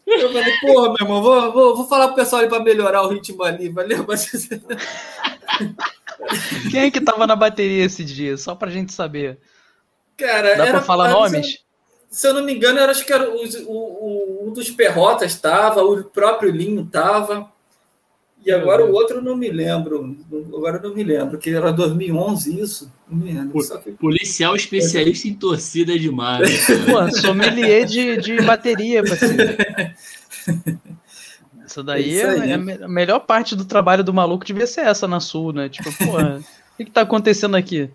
Eu falei, porra, meu irmão, vou, vou, vou falar pro pessoal ali pra melhorar o ritmo ali, valeu? Quem é que tava na bateria esse dia? Só pra gente saber. Cara, Dá era, pra falar nomes? Se eu não me engano, eu acho que era o, o, o, um dos Perrotas tava, o próprio Linho tava. E agora o outro não me lembro. Agora não me lembro, que era 2011 isso. Não me lembro. Que... Policial especialista em torcida de mar. Pô, sommelier de, de bateria, parceiro. Isso daí é, é, é, a melhor parte do trabalho do maluco devia ser essa na Sul, né? Tipo, porra, o que, que tá acontecendo aqui?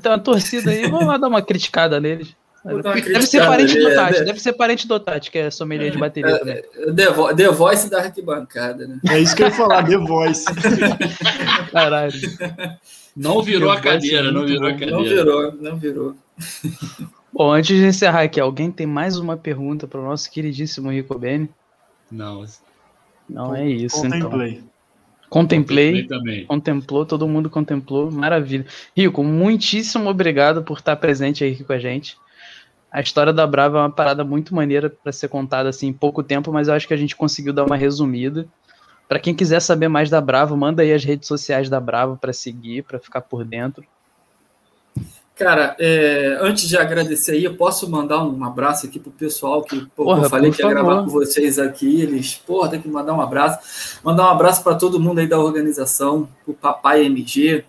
Tem uma torcida aí, vamos lá dar uma criticada neles. Deve ser parente do Tati, deve ser parente do Tati, que é sommelier de bateria é, também. The, The Voice da arquibancada, né? É isso que eu ia falar, The Voice. Caralho. Não virou a cadeira, não virou a cadeira. Não virou, não virou. Bom, antes de encerrar aqui, alguém tem mais uma pergunta para o nosso queridíssimo Rico Bene? Não. Não é isso, Contemplei. então. Contemplei. Contemplei contemplou, todo mundo contemplou. Maravilha. Rico, muitíssimo obrigado por estar presente aqui com a gente. A história da Brava é uma parada muito maneira para ser contada assim em pouco tempo, mas eu acho que a gente conseguiu dar uma resumida. Para quem quiser saber mais da Bravo, manda aí as redes sociais da Bravo para seguir, para ficar por dentro. Cara, é, antes de agradecer aí, eu posso mandar um abraço aqui pro pessoal que pô, porra, eu falei que ia gravar com vocês aqui. Eles, porra, tem que mandar um abraço. Mandar um abraço para todo mundo aí da organização, pro Papai MG,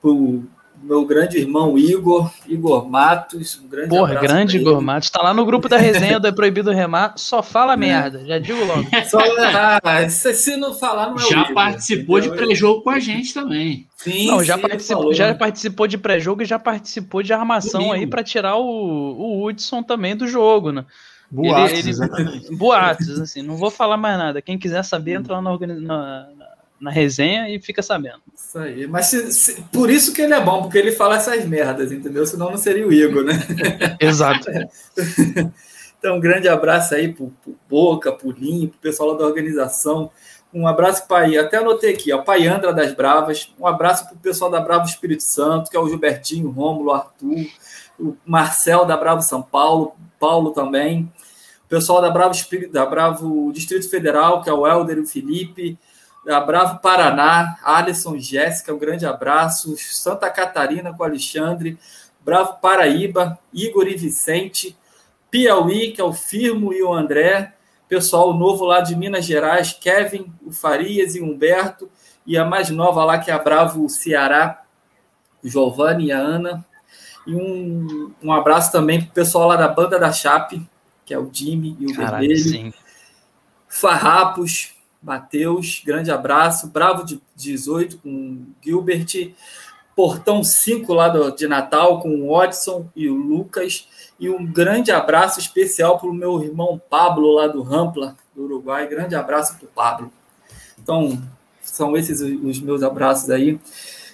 pro meu grande irmão Igor, Igor Matos, um grande Porra, grande Igor Matos, tá lá no grupo da resenha do É Proibido Remar, só fala é. merda, já digo logo. Só, ah, se não falar, não é Já Igor, participou entendeu? de pré-jogo com a gente também. Sim, não, já, sim, participou, já participou de pré-jogo e já participou de armação Domingo. aí para tirar o, o Hudson também do jogo, né? Boatos, ele, ele, boatos, assim, não vou falar mais nada. Quem quiser saber, entra lá na, na, na resenha e fica sabendo. Isso aí. Mas se, se, por isso que ele é bom, porque ele fala essas merdas, entendeu? Senão não seria o Igor, né? Exato. então, um grande abraço aí pro, pro Boca, pro Linho, pro pessoal da organização. Um abraço para até anotei aqui, ó, Pai Andra das Bravas. Um abraço para o pessoal da Bravo Espírito Santo, que é o Gilbertinho, o Rômulo, o Arthur, o Marcel da Bravo São Paulo, Paulo também. O pessoal da Bravo Espírito, da Bravo Distrito Federal, que é o Helder e o Felipe Bravo Paraná, Alisson Jéssica, um grande abraço. Santa Catarina com Alexandre, Bravo Paraíba, Igor e Vicente, Piauí, que é o Firmo e o André, pessoal novo lá de Minas Gerais, Kevin, o Farias e o Humberto, e a mais nova lá que é a Bravo Ceará, Giovanni e a Ana. E um, um abraço também para o pessoal lá da Banda da Chape, que é o Jimmy e o Caralho, Vermelho. Sim. Farrapos, Matheus, grande abraço. Bravo de 18 com Gilbert. Portão 5 lá de Natal com o Watson e o Lucas. E um grande abraço especial para o meu irmão Pablo lá do Rampla, do Uruguai. Grande abraço para o Pablo. Então, são esses os meus abraços aí.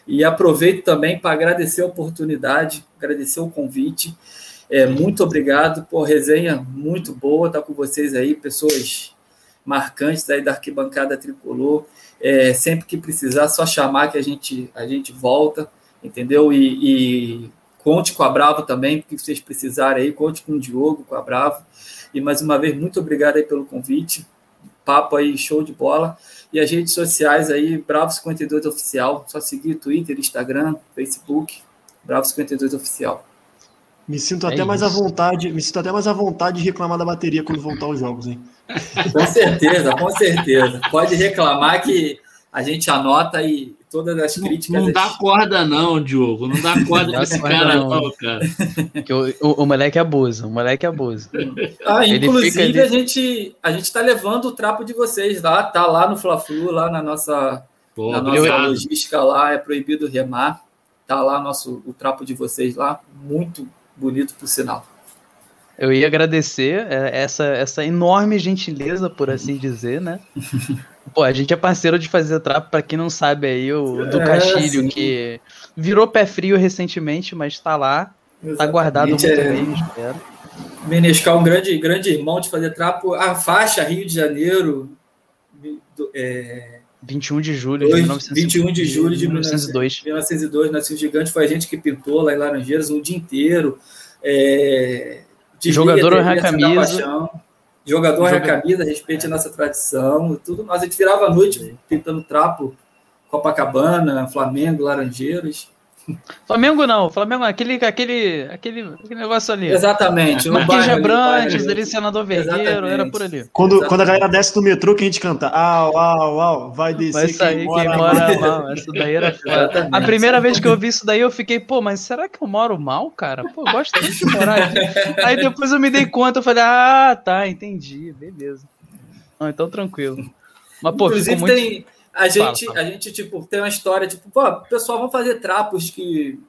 E aproveito também para agradecer a oportunidade, agradecer o convite. É, muito obrigado por resenha muito boa estar com vocês aí, pessoas marcantes aí da arquibancada tricolor. É, sempre que precisar, só chamar que a gente, a gente volta, entendeu? E, e conte com a Bravo também, porque vocês precisarem aí, conte com o Diogo, com a Bravo. E mais uma vez, muito obrigado aí pelo convite. Papo aí, show de bola. E as redes sociais aí, Bravo 52 Oficial. Só seguir Twitter, Instagram, Facebook, Bravo 52 Oficial. Me sinto é até isso. mais à vontade, me sinto até mais à vontade de reclamar da bateria quando voltar os jogos, hein? Com certeza, com certeza. Pode reclamar que a gente anota e todas as críticas. Não, não dá corda, não, Diogo. Não dá corda pra esse cara, não, não cara. Que o, o, o, moleque abusa, o moleque abusa. Ah, inclusive, ali... a gente a gente tá levando o trapo de vocês lá, tá lá no Fla-Flu, lá na nossa, Pô, na nossa logística lá, é proibido remar. Tá lá nosso, o trapo de vocês lá, muito bonito por sinal. Eu ia agradecer é, essa, essa enorme gentileza, por assim dizer, né? Pô, a gente é parceiro de fazer trapo, para quem não sabe aí, o do é, Castilho, que virou pé frio recentemente, mas tá lá, Exatamente, tá guardado muito é... bem, espero. Menescal, um grande, grande irmão de fazer trapo, a faixa Rio de Janeiro, é, 21 de julho de 21 de julho de 1902. 1902, nasceu gigante, foi a gente que pintou lá em Laranjeiras um dia inteiro. É, jogador a camisa. Jogador a camisa, respeite a nossa tradição. Tudo, nós a gente virava a noite pintando trapo, Copacabana, Flamengo, Laranjeiras. Flamengo não, Flamengo aquele, aquele, aquele, aquele negócio ali. Exatamente. Marquinhos Abrantes, ali, senador Vergueiro, era por ali. Quando, quando a galera desce do metrô que a gente canta, au, au, au, vai descer vai sair quem mora, quem mora mal. Essa daí era foda. A primeira vez que eu vi isso daí, eu fiquei, pô, mas será que eu moro mal, cara? Pô, eu gosto de morar aqui. Aí depois eu me dei conta, eu falei, ah, tá, entendi, beleza. então tranquilo. Mas, pô, Inclusive, muito... tem. A gente, fala, fala. a gente, tipo, tem uma história, tipo, pô, pessoal, vamos fazer trapos que.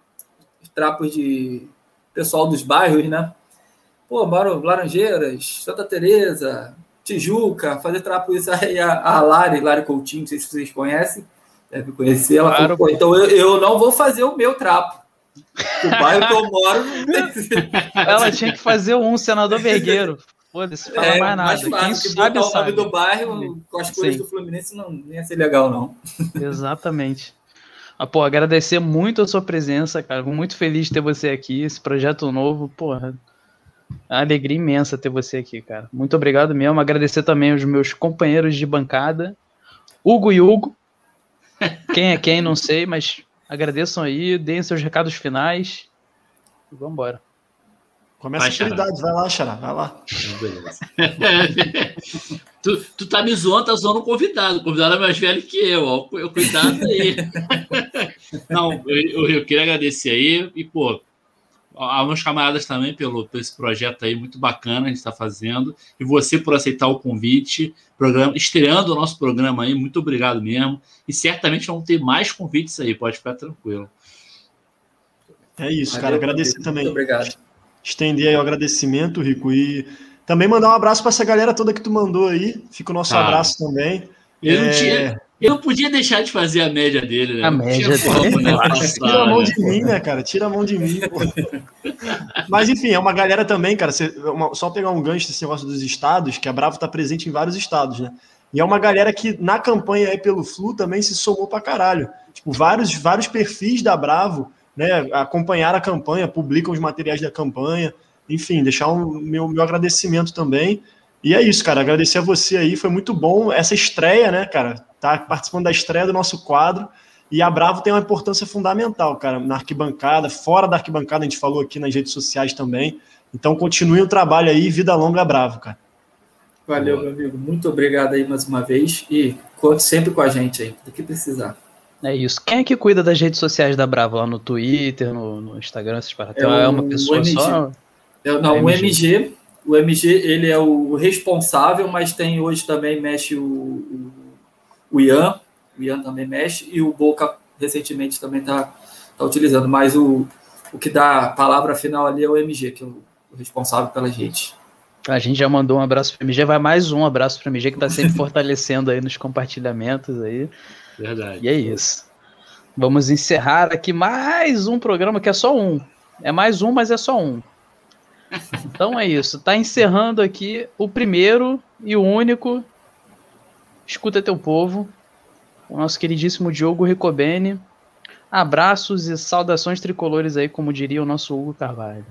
Trapos de pessoal dos bairros, né? Pô, Maro, Laranjeiras, Santa Teresa, Tijuca, fazer trapo isso aí, a, a Lari, Lari Coutinho, não sei se vocês conhecem, deve conhecer. Ela claro, falou, então eu, eu não vou fazer o meu trapo. O bairro que eu moro Ela tinha que fazer um senador vergueiro. Foda-se, fala é, mais nada. Mais fácil, Quem sabe, botar sabe. o nome do bairro com as Sim. do Fluminense não, não ia ser legal, não. Exatamente. Ah, pô, agradecer muito a sua presença, cara. muito feliz de ter você aqui. Esse projeto novo, porra. É uma alegria imensa ter você aqui, cara. Muito obrigado mesmo. Agradecer também aos meus companheiros de bancada, Hugo e Hugo. Quem é quem, não sei, mas agradeçam aí, deem seus recados finais e vamos embora. Começa vai, a atividade, vai lá, Xará, vai lá. Tu, tu tá me zoando, tá zoando o convidado. O convidado é mais velho que eu, ó. Cuidado aí. Não, eu, eu, queria agradecer aí e, pô, aos meus camaradas também pelo, por esse projeto aí muito bacana que a gente está fazendo. E você por aceitar o convite, programa, estreando o nosso programa aí, muito obrigado mesmo. E certamente vão ter mais convites aí, pode ficar tranquilo. É isso, Valeu, cara. Agradecer também. Muito obrigado estender aí o agradecimento, Rico, e também mandar um abraço para essa galera toda que tu mandou aí. Fica o nosso ah, abraço também. Eu, é... não tinha, eu não podia deixar de fazer a média dele, né? A média dele. Né? Tira a mão de mim, né, cara? Tira a mão de mim. Mas, enfim, é uma galera também, cara. Você, uma, só pegar um gancho desse negócio dos estados, que a Bravo está presente em vários estados, né? E é uma galera que na campanha aí pelo Flu também se somou pra caralho. Tipo, vários, vários perfis da Bravo né, acompanhar a campanha, publicam os materiais da campanha, enfim, deixar o meu, meu agradecimento também. E é isso, cara, agradecer a você aí, foi muito bom essa estreia, né, cara, tá participando da estreia do nosso quadro, e a Bravo tem uma importância fundamental, cara, na arquibancada, fora da arquibancada, a gente falou aqui nas redes sociais também, então continue o trabalho aí, vida longa Bravo, cara. Valeu, meu amigo, muito obrigado aí mais uma vez, e conte sempre com a gente aí, do que precisar. É isso. Quem é que cuida das redes sociais da Bravo? Lá no Twitter, no, no Instagram, essas paradas? É, é uma pessoa só? É, não, é o MG. O MG, ele é o responsável, mas tem hoje também mexe o, o, o Ian. O Ian também mexe. E o Boca, recentemente, também está tá utilizando. Mas o, o que dá a palavra final ali é o MG, que é o, o responsável pela gente. A gente já mandou um abraço para o MG, vai mais um abraço para o MG que está sempre fortalecendo aí nos compartilhamentos aí. Verdade. E é isso. Vamos encerrar aqui mais um programa que é só um. É mais um, mas é só um. Então é isso. Tá encerrando aqui o primeiro e o único. Escuta teu povo. O nosso queridíssimo Diogo Ricobene. Abraços e saudações tricolores aí, como diria o nosso Hugo Carvalho.